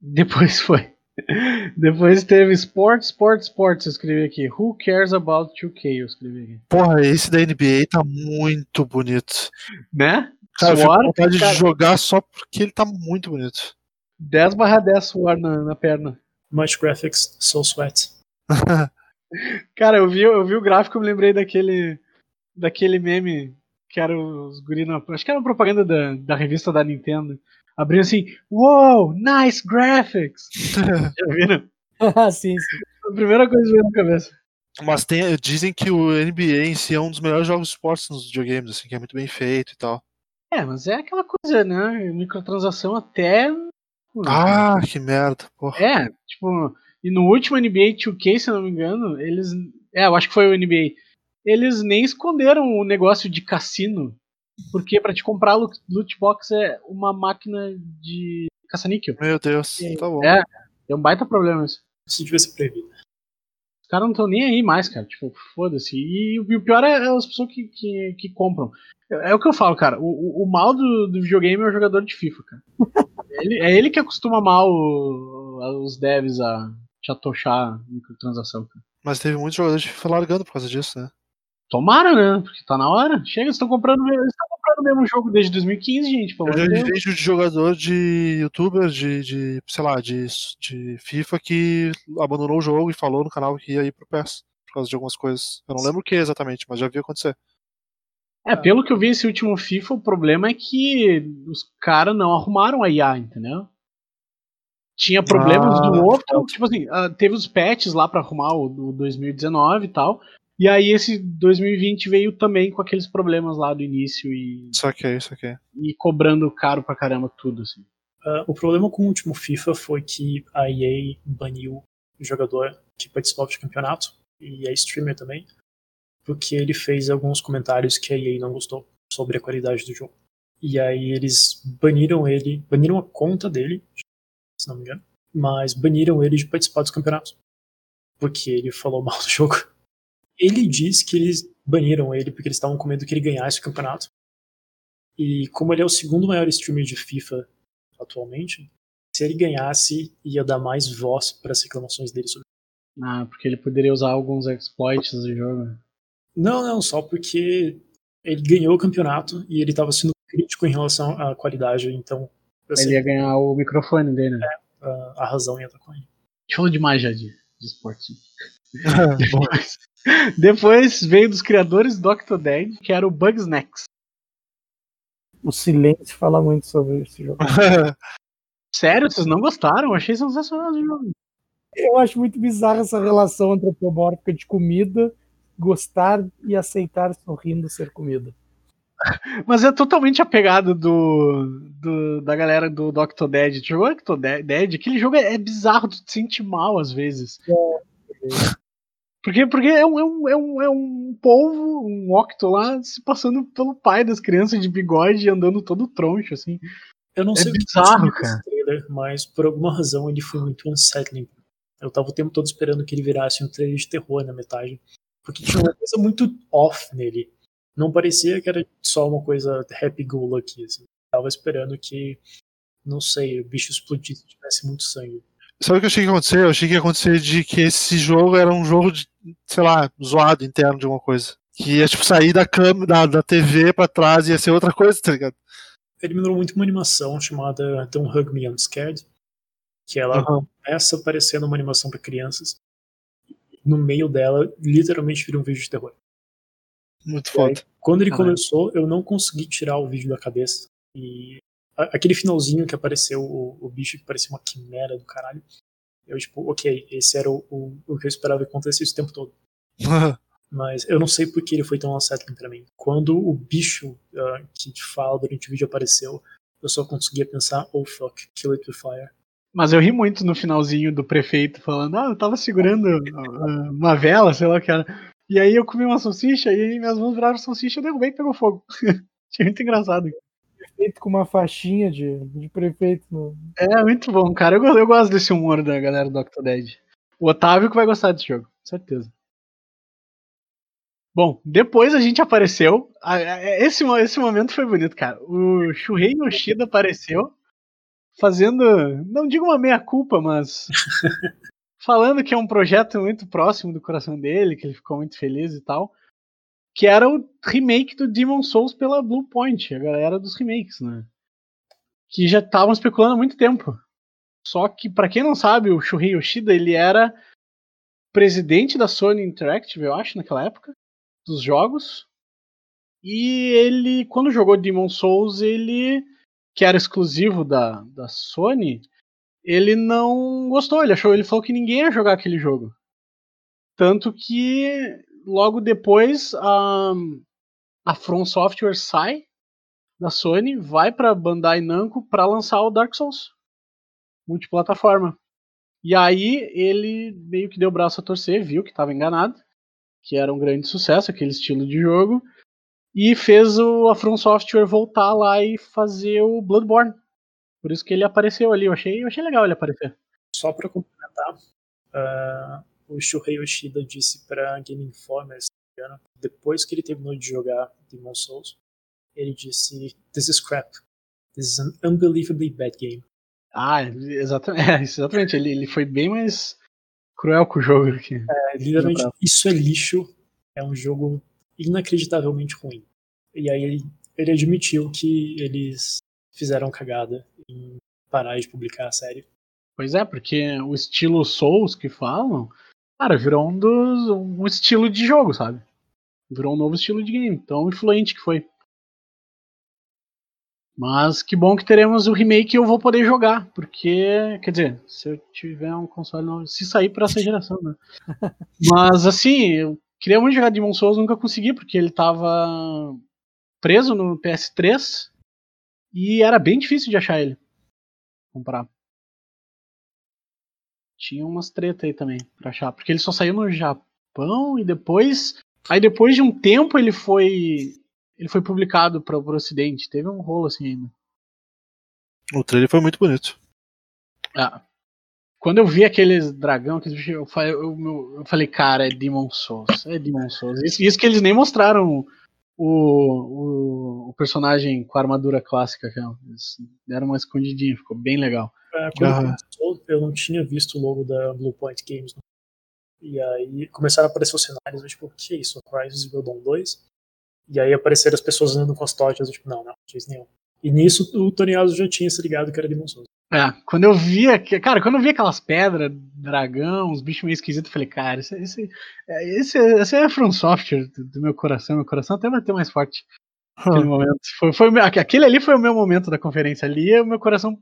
Depois foi. Depois teve Sport, Sport, Sports. Eu escrevi aqui. Who cares about 2K? Eu escrevi aqui. Porra, esse da NBA tá muito bonito. Né? Cara, eu Suor, com vontade cara. de jogar só porque ele tá muito bonito. 10 barra 10 suor na, na perna. Much graphics, so sweat. Cara, eu vi, eu vi o gráfico e me lembrei daquele. Daquele meme que era os guri na, Acho que era uma propaganda da, da revista da Nintendo. abrindo assim, wow, nice graphics. Já viram? Ah, sim, sim. A primeira coisa que veio na cabeça. Mas tem, dizem que o NBA em si é um dos melhores jogos de esportes nos videogames, assim, que é muito bem feito e tal. É, mas é aquela coisa, né? Microtransação até. Ah, que merda, porra. É, tipo, e no último NBA 2K, se eu não me engano, eles. É, eu acho que foi o NBA. Eles nem esconderam o negócio de cassino. Porque pra te comprar loot box é uma máquina de caça-níquel. Meu Deus, tá bom. É, é um baita problema isso. Isso devia ser proibido. Os caras não estão nem aí mais, cara. Tipo, foda-se. E, o pior é as pessoas que, que, que compram. É, é o que eu falo, cara. O, o, mal do, do videogame é o jogador de FIFA, cara. ele, é ele que acostuma mal o- os devs a te atochar microtransação, cara. Mas teve muitos jogadores de FIFA largando por causa disso, né? Tomara, né? Porque tá na hora. Chega, eles estão comprando, eles estão comprando o mesmo jogo desde 2015, gente. Pelo Eu já vi vídeo de jogador de youtuber de, de sei lá, de, de FIFA que abandonou o jogo e falou no canal que ia ir pro PES por causa de algumas coisas. Eu não lembro o que exatamente, mas já vi acontecer. É, pelo que eu vi esse último FIFA, o problema é que os caras não arrumaram a IA, entendeu? Tinha problemas Ah, do outro, certo. tipo assim, ah, teve os patches lá pra arrumar o do 2019 e tal. E aí esse 2020 veio também com aqueles problemas lá do início e, Saquei, saquei. e cobrando caro pra caramba tudo, assim. Ah, o problema com o último FIFA foi que a EA baniu o jogador que participava de campeonato, e a streamer também, porque ele fez alguns comentários que a EA não gostou sobre a qualidade do jogo. E aí eles baniram ele, baniram a conta dele, se não me engano, mas baniram ele de participar dos campeonatos, porque ele falou mal do jogo. Ele diz que eles baniram ele porque eles estavam com medo que ele ganhasse o campeonato. E como ele é o segundo maior streamer de FIFA atualmente, se ele ganhasse, ia dar mais voz para as reclamações dele sobre. Ah, porque ele poderia usar alguns exploits do jogo. Não, não, só porque ele ganhou o campeonato e ele estava sendo crítico em relação à qualidade, então Ele ia ganhar o microfone dele, né? a, a razão ia estar com ele. A gente falou demais já de, de esporte. Depois veio dos criadores do Octodad, que era o Bugsnax. O silêncio fala muito sobre esse jogo. Sério, vocês não gostaram? Eu achei sensacional esse jogo. Eu acho muito bizarra essa relação antropomórfica de comida, gostar e aceitar sorrindo ser comida. Mas é totalmente apegado do, do- da galera do, do Octodad. Tu jogou Octodad? Aquele jogo é, é bizarro, tu te sente mal às vezes. Porque, porque é, um, é, um, é, um, é um polvo, um octo lá, se passando pelo pai das crianças de bigode e andando todo troncho, assim. Eu não É sei o que bizarro, tinha nesse cara. trailer, mas por alguma razão ele foi muito unsettling. Eu tava o tempo todo esperando que ele virasse um trailer de terror na metade. Porque tinha uma coisa muito off nele. Não parecia que era só uma coisa happy go lucky. Assim. Tava esperando que, não sei, o bicho explodisse e tivesse muito sangue. Sabe o que eu achei que ia acontecer? Eu achei que ia acontecer de que esse jogo era um jogo de, sei lá, zoado interno de alguma coisa. Que ia, tipo, sair da câmera, da, da TV pra trás e ia ser outra coisa, tá ligado? Ele me lembrou muito uma animação chamada Don't Hug Me, I'm Scared. Que ela Aham. começa parecendo uma animação para crianças. No meio dela, literalmente vira um vídeo de terror. Muito foda. Quando ele Caralho. começou, eu não consegui tirar o vídeo da cabeça. E aquele finalzinho que apareceu o, o bicho que parecia uma quimera do caralho. Eu, tipo, ok, esse era o, o, o que eu esperava que acontecesse o tempo todo. Mas eu não sei por que ele foi tão unsettling pra mim. Quando o bicho ah, que te fala durante o vídeo apareceu, eu só conseguia pensar, oh fuck, kill it with fire. Mas eu ri muito no finalzinho do prefeito falando, ah, eu tava segurando ah, uma vela, sei lá o que era. E aí eu comi uma salsicha e aí minhas mãos viraram salsicha, eu derrubei e pegou fogo. Achei muito engraçado. Feito com uma faixinha de, de prefeito. No... É muito bom, cara. Eu, eu gosto desse humor da galera do Octodad. O Otávio que vai gostar desse jogo, certeza. Bom, depois a gente apareceu. a- Esse, esse momento foi bonito, cara. O Shuhei Yoshida apareceu fazendo, não digo uma meia-culpa, mas falando que é um projeto muito próximo do coração dele, que ele ficou muito feliz e tal. Que era o remake do Demon Souls pela Blue Point, a galera dos remakes, né? Que já estavam especulando há muito tempo. Só que, pra quem não sabe, o Shuhei Yoshida, ele era presidente da Sony Interactive, eu acho, naquela época, dos jogos. E ele, quando jogou Demon Souls, ele que era exclusivo da, da Sony, ele não gostou, ele achou, ele falou que ninguém ia jogar aquele jogo. Tanto que logo depois a, a From Software sai da Sony, vai para Bandai Namco para lançar o Dark Souls multiplataforma. E aí ele meio que deu o braço a torcer, viu que estava enganado, que era um grande sucesso aquele estilo de jogo, e fez o, a From Software voltar lá e fazer o Bloodborne. Por isso que ele apareceu ali. Eu achei, eu achei legal ele aparecer. Só para complementar, uh, o Shuhei Yoshida disse para Game Informer, depois que ele terminou de jogar Demon Souls, ele disse: This is crap. This is an unbelievably bad game. Ah, exatamente. É, exatamente. Ele, ele foi bem mais cruel com o jogo aqui. É, literalmente, isso é lixo. É um jogo inacreditavelmente ruim. E aí ele, ele admitiu que eles fizeram cagada em parar de publicar a série. Pois é, porque o estilo Souls que falam, cara, virou um dos um estilo de jogo, sabe? Virou um novo estilo de game, tão influente que foi. Mas que bom que teremos o remake e eu vou poder jogar, porque, quer dizer, se eu tiver um console novo, se sair para essa geração, né? Mas assim, eu queria muito jogar Demon Souls, nunca consegui, porque ele tava preso no PS3 e era bem difícil de achar ele. Comprar. Tinha umas treta aí também pra achar, porque ele só saiu no Japão e depois, aí depois de um tempo ele foi ele foi publicado para o Ocidente. Teve um rolo assim ainda. O trailer foi muito bonito. Ah. Quando eu vi aqueles dragão, aqueles eu falei, eu, eu falei, cara, é Demon Souls. É Demon Souls. Isso, isso que eles nem mostraram o, o, o, personagem com a armadura clássica. Eles deram uma escondidinha, ficou bem legal. É, quando eu não tinha visto o logo da Blue Point Games. Né? E aí começaram a aparecer os cenários, eu, tipo, o que é isso? Horizon Zero Dawn 2? E aí apareceram as pessoas andando com as tochas, tipo, não, não, não tinha nenhum. E nisso o Tony Alves já tinha se ligado que era Demon Souls. É, quando eu via, cara, quando eu vi aquelas pedras, dragão, uns bichos meio esquisitos, eu falei, cara, esse, esse, é, esse, esse é From Software do, do meu coração, meu coração até vai ter mais forte naquele momento. Foi, foi, aquele ali foi o meu momento da conferência ali, e o meu coração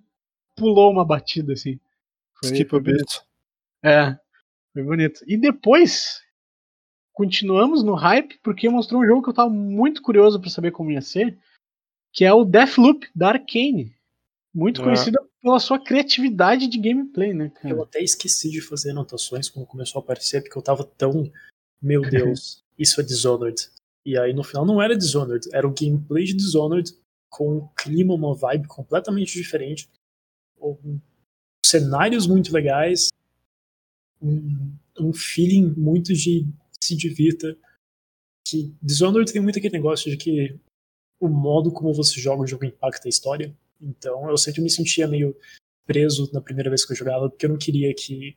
pulou uma batida, assim. Foi, foi bonito. É, foi bonito. E depois, continuamos no hype porque mostrou um jogo que eu tava muito curioso para saber como ia ser, que é o Deathloop da Arkane. Muito é. conhecida pela sua criatividade de gameplay, né? Cara? Eu até esqueci de fazer anotações quando começou a aparecer, porque eu tava tão. Meu Deus, isso é Dishonored. E aí no final não era Dishonored, era o gameplay de Dishonored com um clima, uma vibe completamente diferente. Um, cenários muito legais, um, um feeling muito de se divirta. Que Dishonored tem muito aquele negócio de que o modo como você joga o jogo impacta a história. Então eu sempre me sentia meio preso na primeira vez que eu jogava, porque eu não queria que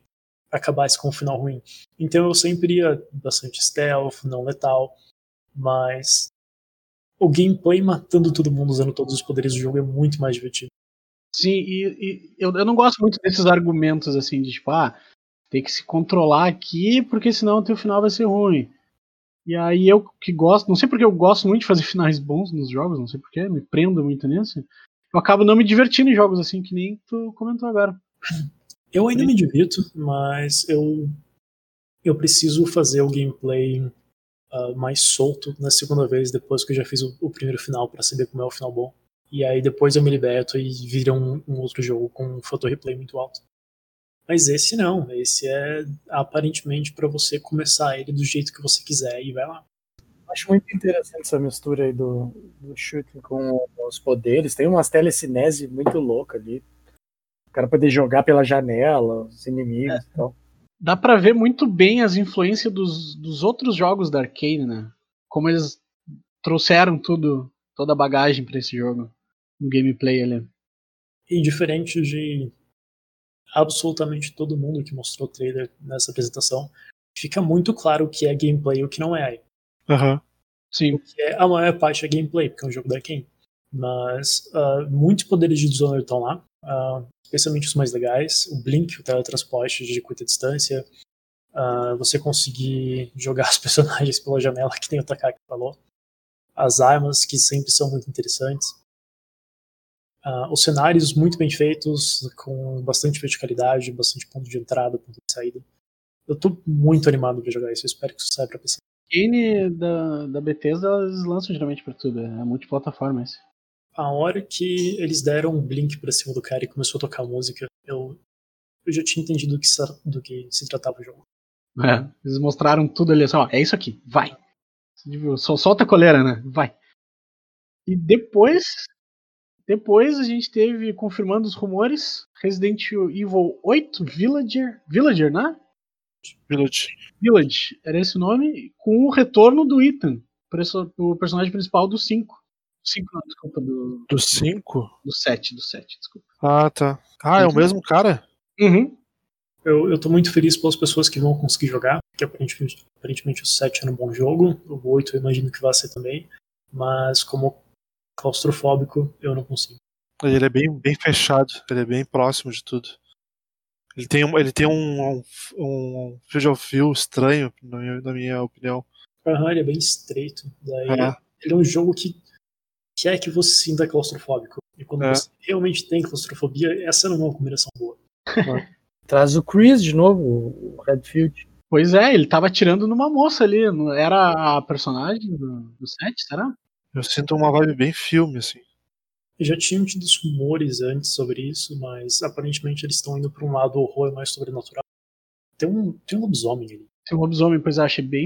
acabasse com um final ruim. Então eu sempre ia bastante stealth, não letal, mas o gameplay matando todo mundo usando todos os poderes do jogo é muito mais divertido. Sim, e, e eu, eu não gosto muito desses argumentos assim de tipo, ah, tem que se controlar aqui, porque senão o teu final vai ser ruim. E aí eu que gosto, não sei porque eu gosto muito de fazer finais bons nos jogos, não sei porquê, me prendo muito nisso. Eu acabo não me divertindo em jogos assim, que nem tu comentou agora. Eu ainda me divirto, mas eu eu preciso fazer o gameplay uh, mais solto na segunda vez, depois que eu já fiz o, o primeiro final, para saber como é o final bom. E aí depois eu me liberto e vira um, um outro jogo com um photo replay muito alto. Mas esse não, esse é aparentemente para você começar ele do jeito que você quiser e vai lá. Acho muito interessante essa mistura aí do, do shooting com os poderes. Tem umas telecinese muito louca ali. O cara poder jogar pela janela, os inimigos é. e tal. Dá pra ver muito bem as influências dos, dos outros jogos da Arcane, né? Como eles trouxeram tudo, toda a bagagem para esse jogo no gameplay ali. E diferente de absolutamente todo mundo que mostrou o trailer nessa apresentação, fica muito claro o que é gameplay e o que não é. Uhum. Sim. O que é, a maior parte é gameplay, porque é um jogo da Arkane. Mas uh, muitos poderes de Dishonored estão lá, uh, especialmente os mais legais. O Blink, o teletransporte de curta distância. Uh, você conseguir jogar os personagens pela janela, que nem o Takaki falou. As armas, que sempre são muito interessantes. Uh, os cenários muito bem feitos, com bastante verticalidade, bastante ponto de entrada, ponto de saída. Eu tô muito animado pra jogar isso, eu espero que isso saia pra PC. Game da, da Bethesda, eles lançam geralmente pra tudo, é multiplataforma esse. A hora que eles deram um blink pra cima do cara e começou a tocar música, eu, eu já tinha entendido do que, do que se tratava o jogo. É, eles mostraram tudo ali, assim, ó, é isso aqui, vai. Só solta a coleira, né? Vai. E depois, depois a gente teve, confirmando os rumores, Resident Evil 8 Villager, Villager, né? Village. Village, era esse o nome, com o retorno do Ethan, o personagem principal do 5. 5 não, desculpa, do. Do 5? Do 7, do 7, desculpa. Ah, tá. Ah, é o mesmo cara? Uhum. Eu, eu tô muito feliz pelas pessoas que vão conseguir jogar, porque aparentemente, aparentemente o 7 era um bom jogo, o 8 eu imagino que vai ser também, mas como claustrofóbico eu não consigo. Ele é bem, bem fechado, ele é bem próximo de tudo. Ele tem, um, ele tem um, um, um field of view estranho, na minha, na minha opinião. Aham, ele é bem estreito. Daí é. Ele é um jogo que quer que você sinta claustrofóbico. E quando é. você realmente tem claustrofobia, essa não é uma combinação boa. Traz o Chris de novo, o Redfield. Pois é, ele tava atirando numa moça ali. Era a personagem do, do set, será? Eu sinto uma vibe bem filme, assim. Já tinham tido rumores antes sobre isso, mas aparentemente eles estão indo para um lado horror mais sobrenatural. Tem um, tem um lobisomem ali. Tem um lobisomem, pois achei bem.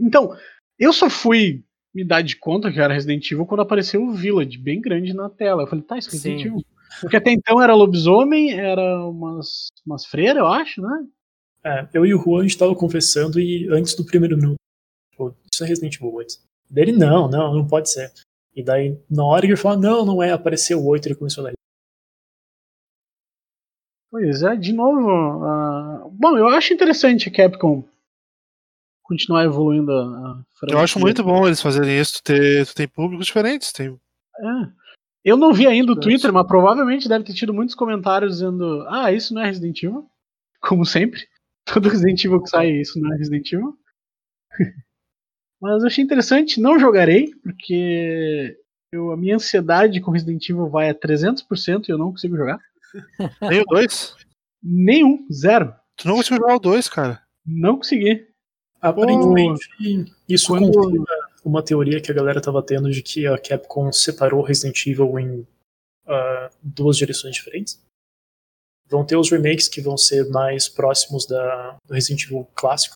Então, eu só fui me dar de conta que era Resident Evil quando apareceu o Village bem grande na tela. Eu falei, tá, isso é Resident Evil. Porque até então era lobisomem, era umas, umas freiras, eu acho, né? É, eu e o Juan a gente tava conversando e antes do primeiro minuto, pô, isso é Resident Evil 8. Dele, não, não, não pode ser. E daí, na hora que ele fala, não, não é, apareceu o 8, ele começou a dar. Pois é, de novo. Uh... Bom, eu acho interessante a Capcom continuar evoluindo a franquia. Eu acho muito bom eles fazerem isso. Tu, ter, tu tem públicos diferentes. Tem... É. Eu não vi ainda o Twitter, mas provavelmente deve ter tido muitos comentários dizendo: Ah, isso não é Resident Evil. Como sempre. Todo Resident Evil que sai, isso não é Resident Evil. Mas eu achei interessante. Não jogarei, porque eu, a minha ansiedade com Resident Evil vai a 300% e eu não consigo jogar. Nem o 2? Nenhum, zero. Tu não conseguiu jogar o 2, cara? Não consegui. Aparentemente, isso Quando... confirma uma teoria que a galera tava tendo de que a Capcom separou Resident Evil em uh, duas direções diferentes. Vão ter os remakes que vão ser mais próximos da, do Resident Evil clássico,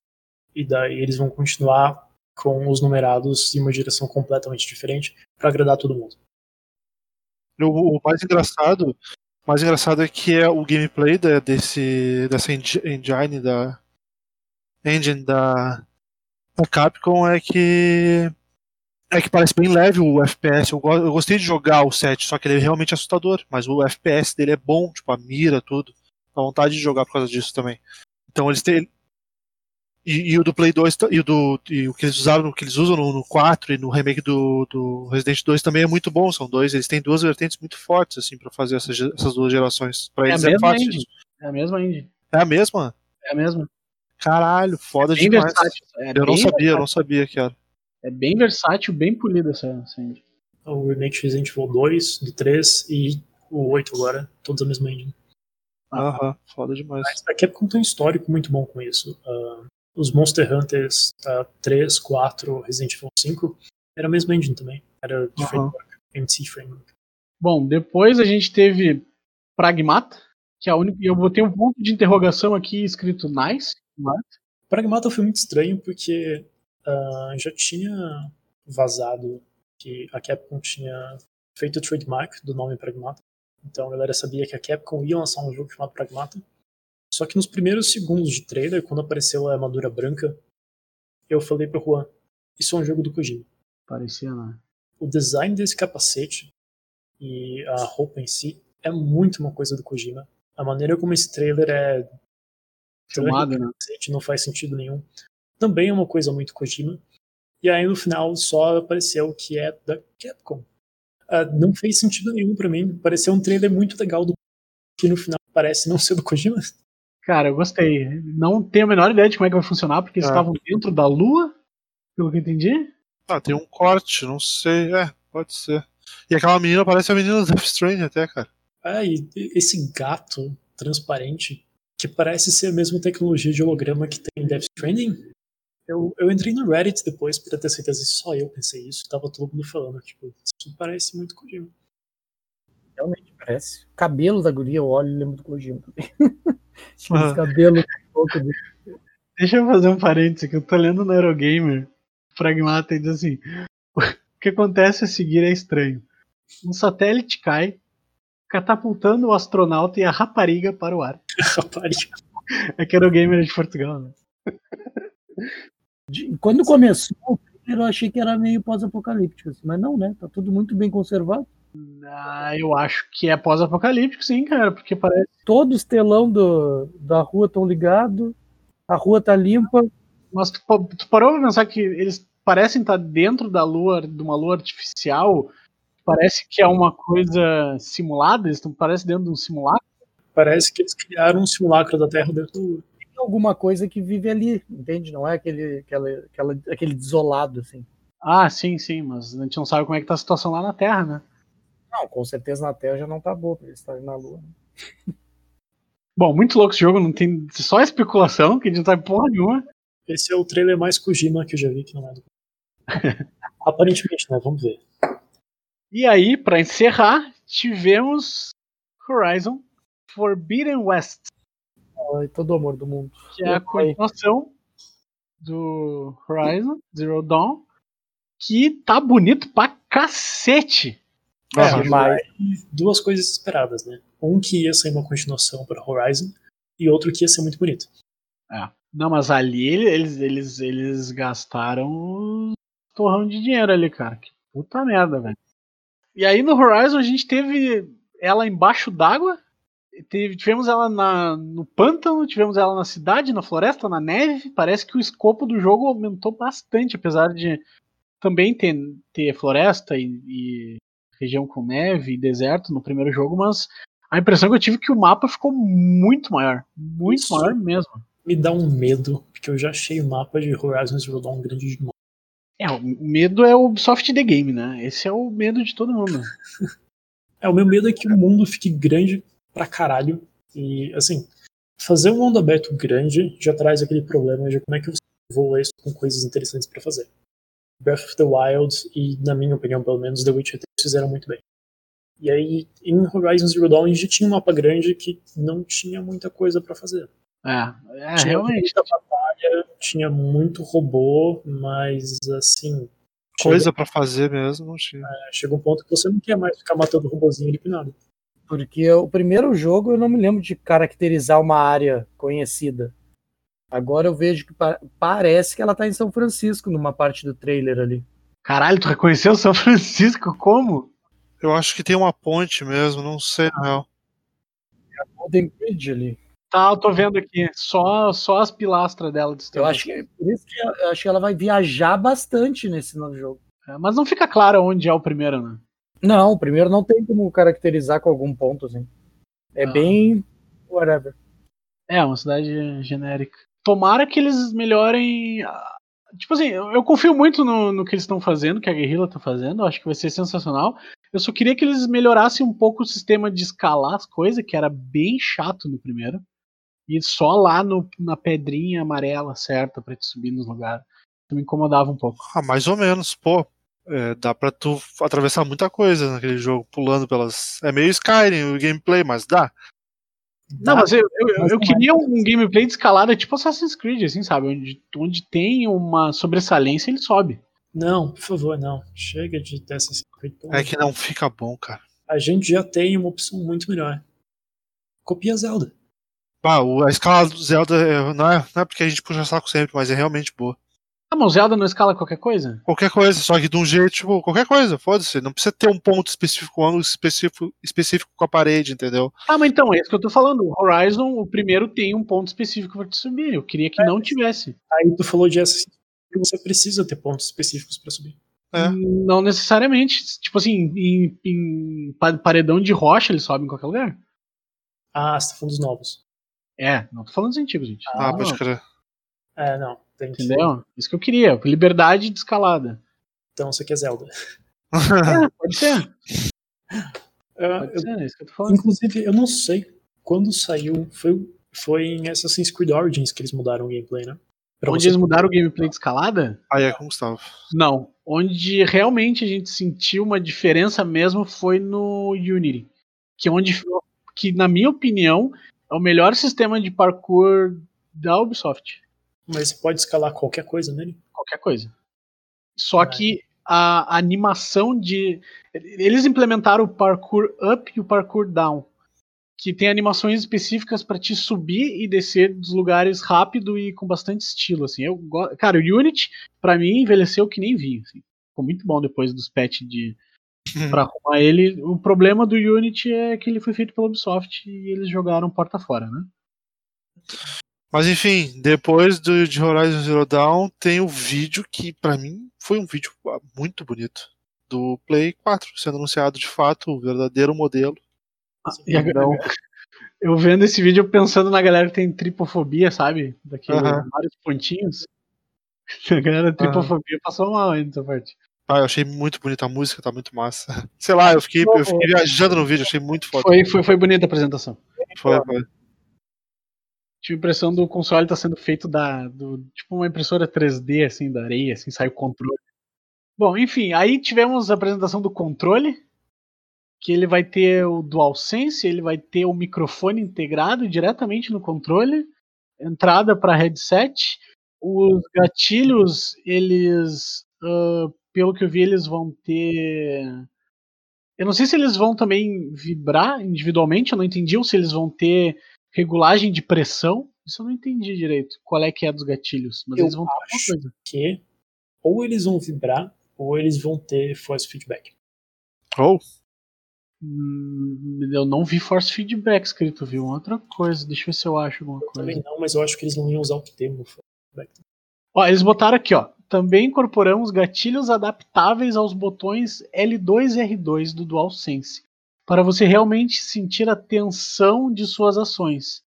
e daí eles vão continuar com os numerados em uma direção completamente diferente para agradar todo mundo. O, mais engraçado, mais engraçado é que é o gameplay desse dessa engine da engine da, da Capcom é que é que parece bem leve o FPS. Eu, eu, gostei de jogar o 7, só que ele é realmente assustador. Mas o FPS dele é bom, tipo, a mira, tudo. Dá vontade de jogar por causa disso também. Então eles têm. E, e o do Play 2 e o, do, e o que eles usaram, o que eles usam no, no 4 e no remake do, do Resident 2 também é muito bom. São dois, eles têm duas vertentes muito fortes, assim, para fazer essas, essas duas gerações. Pra é eles é fácil. É a mesma indie. É a mesma? É a mesma. Caralho, foda é bem demais. Versátil. É eu não sabia, versátil. eu não sabia que era. É bem versátil, bem polido essa, essa engine. O remake de Resident Evil 2, do 3 e o 8 agora, todos a mesma engine. Aham, ah, foda demais. Mas a Capcom tem um histórico muito bom com isso. Uh, os Monster Hunters uh, 3, 4, Resident Evil 5 era a mesma engine também. Era de framework, MC Framework. Bom, depois a gente teve Pragmata, que é a única. Eu botei um ponto de interrogação aqui escrito nice. Pragmata foi muito estranho porque uh, já tinha vazado que a Capcom tinha feito o trademark do nome Pragmata. Então a galera sabia que a Capcom ia lançar um jogo chamado Pragmata. Só que nos primeiros segundos de trailer, quando apareceu a armadura branca, eu falei pro Juan, isso é um jogo do Kojima. Parecia, né? O design desse capacete e a roupa em si é muito uma coisa do Kojima. A maneira como esse trailer é filmado, né? Não faz sentido nenhum. Também é uma coisa muito Kojima. E aí no final só apareceu que é da Capcom. Uh, não fez sentido nenhum para mim. Pareceu um trailer muito legal do que no final parece não ser do Kojima. Cara, eu gostei. Não tenho a menor ideia de como é que vai funcionar, porque eles ah. estavam dentro da lua, pelo que eu entendi. Ah, tem um corte, não sei. É, pode ser. E aquela menina parece a menina do Death Stranding até, cara. Ah, e esse gato transparente, que parece ser a mesma tecnologia de holograma que tem em Death Stranding. Eu, eu entrei no Reddit depois pra ter certeza se só eu pensei isso. Tava todo mundo falando, tipo, isso parece muito Kojima. Realmente parece. O cabelo da guria, eu olho e lembro do Kojima também. Tinha esse cabelo um pouco de... Deixa eu fazer um parênteses que eu tô lendo no Eurogamer. Pragmata e diz assim: O que acontece a seguir é estranho. Um satélite cai, catapultando o astronauta e a rapariga para o ar. Rapariga. É que Eurogamer é de Portugal, né? de- Quando começou o eu achei que era meio pós-apocalíptico, assim, mas não, né? Tá tudo muito bem conservado. Ah, eu acho que é pós-apocalíptico, sim, cara, porque parece. Todos os telão do, da rua estão ligados, a rua tá limpa. Mas tu, tu parou pra pensar que eles parecem estar dentro da lua, de uma lua artificial? Parece que é uma coisa simulada? Eles estão parece dentro de um simulacro? Parece que eles criaram um simulacro da Terra dentro do. Tem alguma coisa que vive ali, entende? Não é aquele, aquela, aquela, aquele desolado, assim. Ah, sim, sim, mas a gente não sabe como é que tá a situação lá na Terra, né? Não, com certeza na Terra já não tá boa pra eles estarem na Lua. né? Bom, muito louco esse jogo, não tem só especulação, que a gente não sabe porra nenhuma. Esse é o trailer mais Kojima que eu já vi, que não é do. Aparentemente, né? Vamos ver. E aí, pra encerrar, tivemos Horizon Forbidden West, Ai, todo amor do mundo. que é a continuação do Horizon Zero Dawn, que tá bonito pra cacete. É, mas Duas coisas esperadas, né? Um que ia ser uma continuação para Horizon e outro que ia ser muito bonito. É. Não, mas ali eles, eles, eles gastaram um torrão de dinheiro ali, cara. Que puta merda, velho. E aí no Horizon a gente teve ela embaixo d'água, tivemos ela na, no pântano, tivemos ela na cidade, na floresta, na neve. Parece que o escopo do jogo aumentou bastante, apesar de também ter, ter floresta e, e região com neve e deserto no primeiro jogo, mas a impressão que eu tive é que o mapa ficou muito maior. Muito Isso. maior mesmo. Me dá um medo, porque eu já achei o mapa de Horizon Zero Dawn grande demais. É, o medo é o Ubisoft The Game, né? Esse é o medo de todo mundo. É, o meu medo é que o mundo fique grande pra caralho. E, assim, fazer um mundo aberto grande já traz aquele problema de como é que você voa isso com coisas interessantes pra fazer. Breath of the Wild e, na minha opinião, pelo menos, The Witcher 3 fizeram muito bem. E aí, em Horizon Zero Dawn, a gente tinha um mapa grande que não tinha muita coisa pra fazer. É, é tinha realmente. muita batalha, tinha muito robô, mas, assim... Coisa pra fazer mesmo, não tinha. Chega, chega um ponto que você não quer mais ficar matando robôzinho ali nada. porque o primeiro jogo eu não me lembro de caracterizar uma área conhecida. Agora eu vejo que pa- parece que ela tá em São Francisco, numa parte do trailer ali. Caralho, tu reconheceu São Francisco como? Eu acho que tem uma ponte mesmo, não sei na real. Golden Bridge ali. Tá, eu tô vendo aqui. Só, só as pilastras dela de Eu acho que é por isso que eu eu acho que ela vai viajar bastante nesse novo jogo. É, Mas não fica claro onde é o primeiro, né? Não, o primeiro não tem como caracterizar com algum ponto, assim. É Ah. bem. whatever. É, uma cidade genérica. Tomara que eles melhorem. ah, Tipo assim, eu, eu confio muito no, no que eles estão fazendo, que a Guerrilla tá fazendo, acho que vai ser sensacional. Eu só queria que eles melhorassem um pouco o sistema de escalar as coisas, que era bem chato no primeiro. E só lá no, na pedrinha amarela certa pra te subir nos lugares. Me incomodava um pouco. Ah, mais ou menos, pô. É, dá pra tu atravessar muita coisa naquele jogo, pulando pelas. É meio Skyrim o gameplay, mas dá. Não, mas eu, eu, eu- queria um gameplay de escalada tipo Assassin's Creed, assim, sabe? Onde, onde tem uma sobressalência, ele sobe. Não, por favor, não. Chega de ter essa Creed. É que não fica bom, cara. A gente já tem uma opção muito melhor. Copia Zelda. Ah, o- a escala do Zelda é- não, é, não é porque a gente puxa saco sempre, mas é realmente boa. Ah, mas o Zelda não escala qualquer coisa? Qualquer coisa, só que de um jeito, tipo, qualquer coisa, foda-se. Não precisa ter um ponto específico, um ângulo específico, específico com a parede, entendeu? Ah, mas então, é isso que eu tô falando. O Horizon, o primeiro tem um ponto específico pra te subir. Eu queria que não tivesse. Aí tu falou de Assassin's Creed que você precisa ter pontos específicos pra subir. É. Não necessariamente. Tipo assim, em, em pa- paredão de rocha ele sobe em qualquer lugar. Ah, você tá falando dos novos. É, não tô falando dos antigos, gente. Ah, Não, pode crer. É, não. Tem que... Entendeu? Isso que eu queria. Liberdade de escalada. Então você quer Zelda. É, pode ser. Ah, Pode eu- ser, é isso que eu tô falando. inclusive, eu não sei quando saiu. Foi, foi em Assassin's Creed Origins que eles mudaram o gameplay, né? Pra Onde eles mudaram o gameplay de escalada? Aí é com o Gustavo. Não. Onde realmente a gente sentiu uma diferença mesmo foi no Unity. Que é onde que na minha opinião é o melhor sistema de parkour da Ubisoft. Mas pode escalar qualquer coisa nele. Qualquer coisa. Só que a animação de eles implementaram o parkour up e o parkour down, que tem animações específicas para te subir e descer dos lugares rápido e com bastante estilo assim. Eu go- cara, o Unity para mim envelheceu que nem vinho, assim. Ficou muito bom depois dos patches de para arrumar ele. O problema do Unity é que ele foi feito pela Ubisoft e eles jogaram porta fora, né? Mas enfim, depois do, de Horizon Zero Dawn, tem o vídeo que, pra mim, foi um vídeo ah, muito bonito. Do Play 4, sendo anunciado de fato o verdadeiro modelo. E a- Não. Eu vendo esse vídeo pensando na galera que tem tripofobia, sabe? Daqueles Aham. vários pontinhos. A galera tripofobia passou mal aí nessa parte. Ah, eu achei muito bonita a música, tá muito massa. Sei lá, eu fiquei, eu fiquei viajando no vídeo, achei muito foda. Foi, foi, foi bonita a apresentação. Foi, foi. Tive a impressão do console tá sendo feito da. Do, tipo uma impressora 3D, assim, da areia, assim, sai o controle. Bom, enfim, aí tivemos a apresentação do controle. Que ele vai ter o DualSense, ele vai ter o microfone integrado diretamente no controle, entrada para headset. Os gatilhos, eles, ah, pelo que eu vi, eles vão ter. Eu não sei se eles vão também vibrar individualmente, eu não entendi, ou se eles vão ter regulagem de pressão. Isso eu não entendi direito. Qual é que é dos gatilhos? Mas Eu eles vão ter alguma acho. coisa. Que ou eles vão vibrar, ou eles vão ter force feedback. Oh, Hum, eu não vi force feedback escrito, viu? Outra coisa, deixa eu ver se eu acho alguma coisa. Também não, mas eu acho que eles não iam usar o termo force feedback. Ó, eles botaram aqui, ó. Também incorporamos gatilhos adaptáveis aos botões L2 e R2 do DualSense, para você realmente sentir a tensão de suas ações.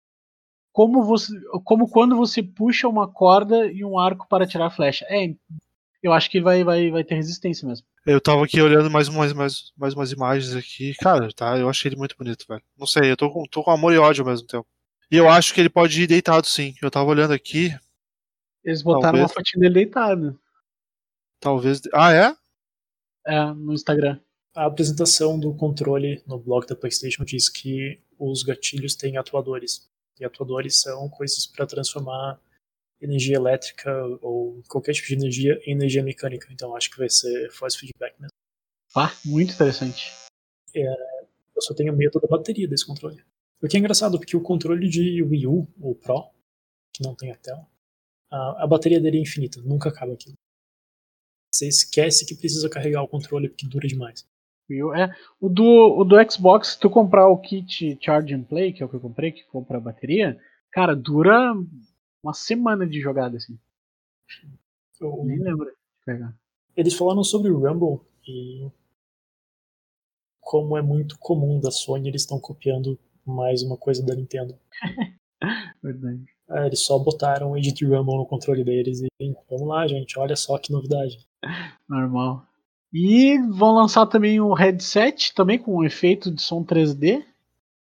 Como, você, como quando você puxa uma corda e um arco para tirar a flecha. É, eu acho que vai, vai, vai ter resistência mesmo. eu tava aqui olhando mais umas, mais, mais umas imagens aqui. Cara, tá, eu achei ele muito bonito, velho. Não sei, eu tô com, tô com amor e ódio ao mesmo tempo. E eu acho que ele pode ir deitado sim. Eu tava olhando aqui, Eles botaram Talvez. uma fotinha dele deitado talvez. Ah, é? é, no Instagram. A apresentação do controle no blog da PlayStation diz que os gatilhos têm atuadores. E atuadores são coisas para transformar energia elétrica ou qualquer tipo de energia em energia mecânica. Então acho que vai ser force feedback mesmo. Ah, muito interessante. Eu só tenho medo da bateria desse controle. O que é engraçado, porque o controle de Wii U, o Pro, que não tem a tela, a, a bateria dele é infinita, nunca acaba aquilo. Você esquece que precisa carregar o controle porque dura demais. É, o do, o do Xbox, se tu comprar o kit Charge and Play, que é o que eu comprei, que compra a bateria, cara, dura uma semana de jogada, assim. Eu- Nem lembro de pegar. Eles falaram sobre o Rumble e como é muito comum da Sony, eles estão copiando mais uma coisa da Nintendo. Verdade. É, eles só botaram o Edit Rumble no controle deles e vamos lá, gente, olha só que novidade. Normal. E vão lançar também o headset, também com um efeito de som 3D,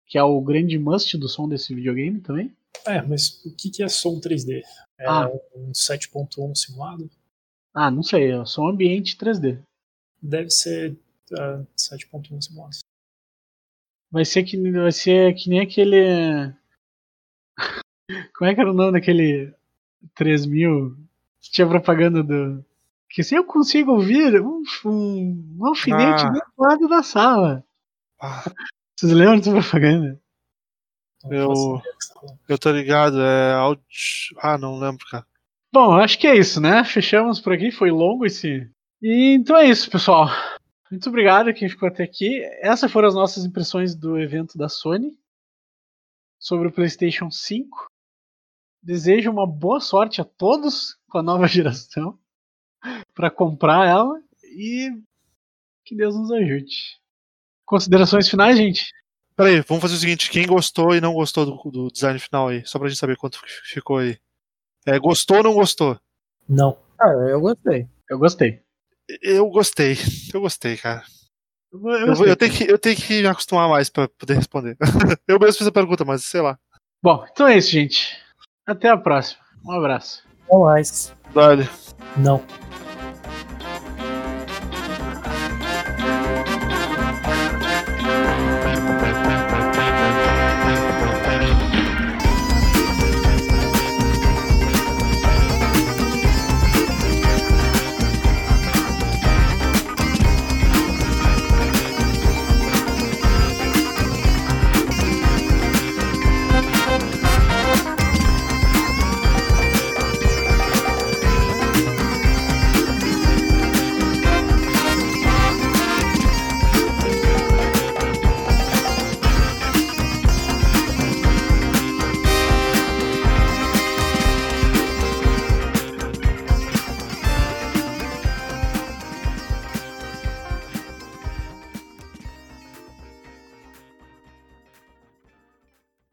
que é o grande must do som desse videogame também. É, mas o que que é som 3D? É Ah. um 7.1 simulado? Ah, não sei, é som ambiente 3D. Deve ser ah, 7.1 simulado. Vai ser que, vai ser que nem aquele. Como é que era o nome daquele 3000 que tinha propaganda do. Que se eu consigo ouvir um, um, um alfinete Ah. do lado da sala. Ah, Vocês lembram dessa propaganda? Eu- do você tá falando. eu tô ligado, é áudio. Ah, não lembro, cara. Bom, acho que é isso, né? Fechamos por aqui, foi longo esse. E então é isso, pessoal. Muito obrigado a quem ficou até aqui. Essas foram as nossas impressões do evento da Sony sobre o PlayStation 5. Desejo uma boa sorte a todos com a nova geração para comprar ela e que Deus nos ajude. Considerações finais, gente? Peraí, vamos fazer o seguinte: quem gostou e não gostou do, do design final aí? Só pra gente saber quanto fi- ficou aí. É, gostou ou não gostou? Não. Ah, eu gostei. Eu gostei. Eu gostei. Eu gostei, cara. Eu, eu Eu, vou- gostei. eu tenho, que, eu tenho que me acostumar mais pra poder responder. eu mesmo fiz a pergunta, mas sei lá. Bom, então é isso, gente. Até a próxima. Um abraço. Não mais. vale Não.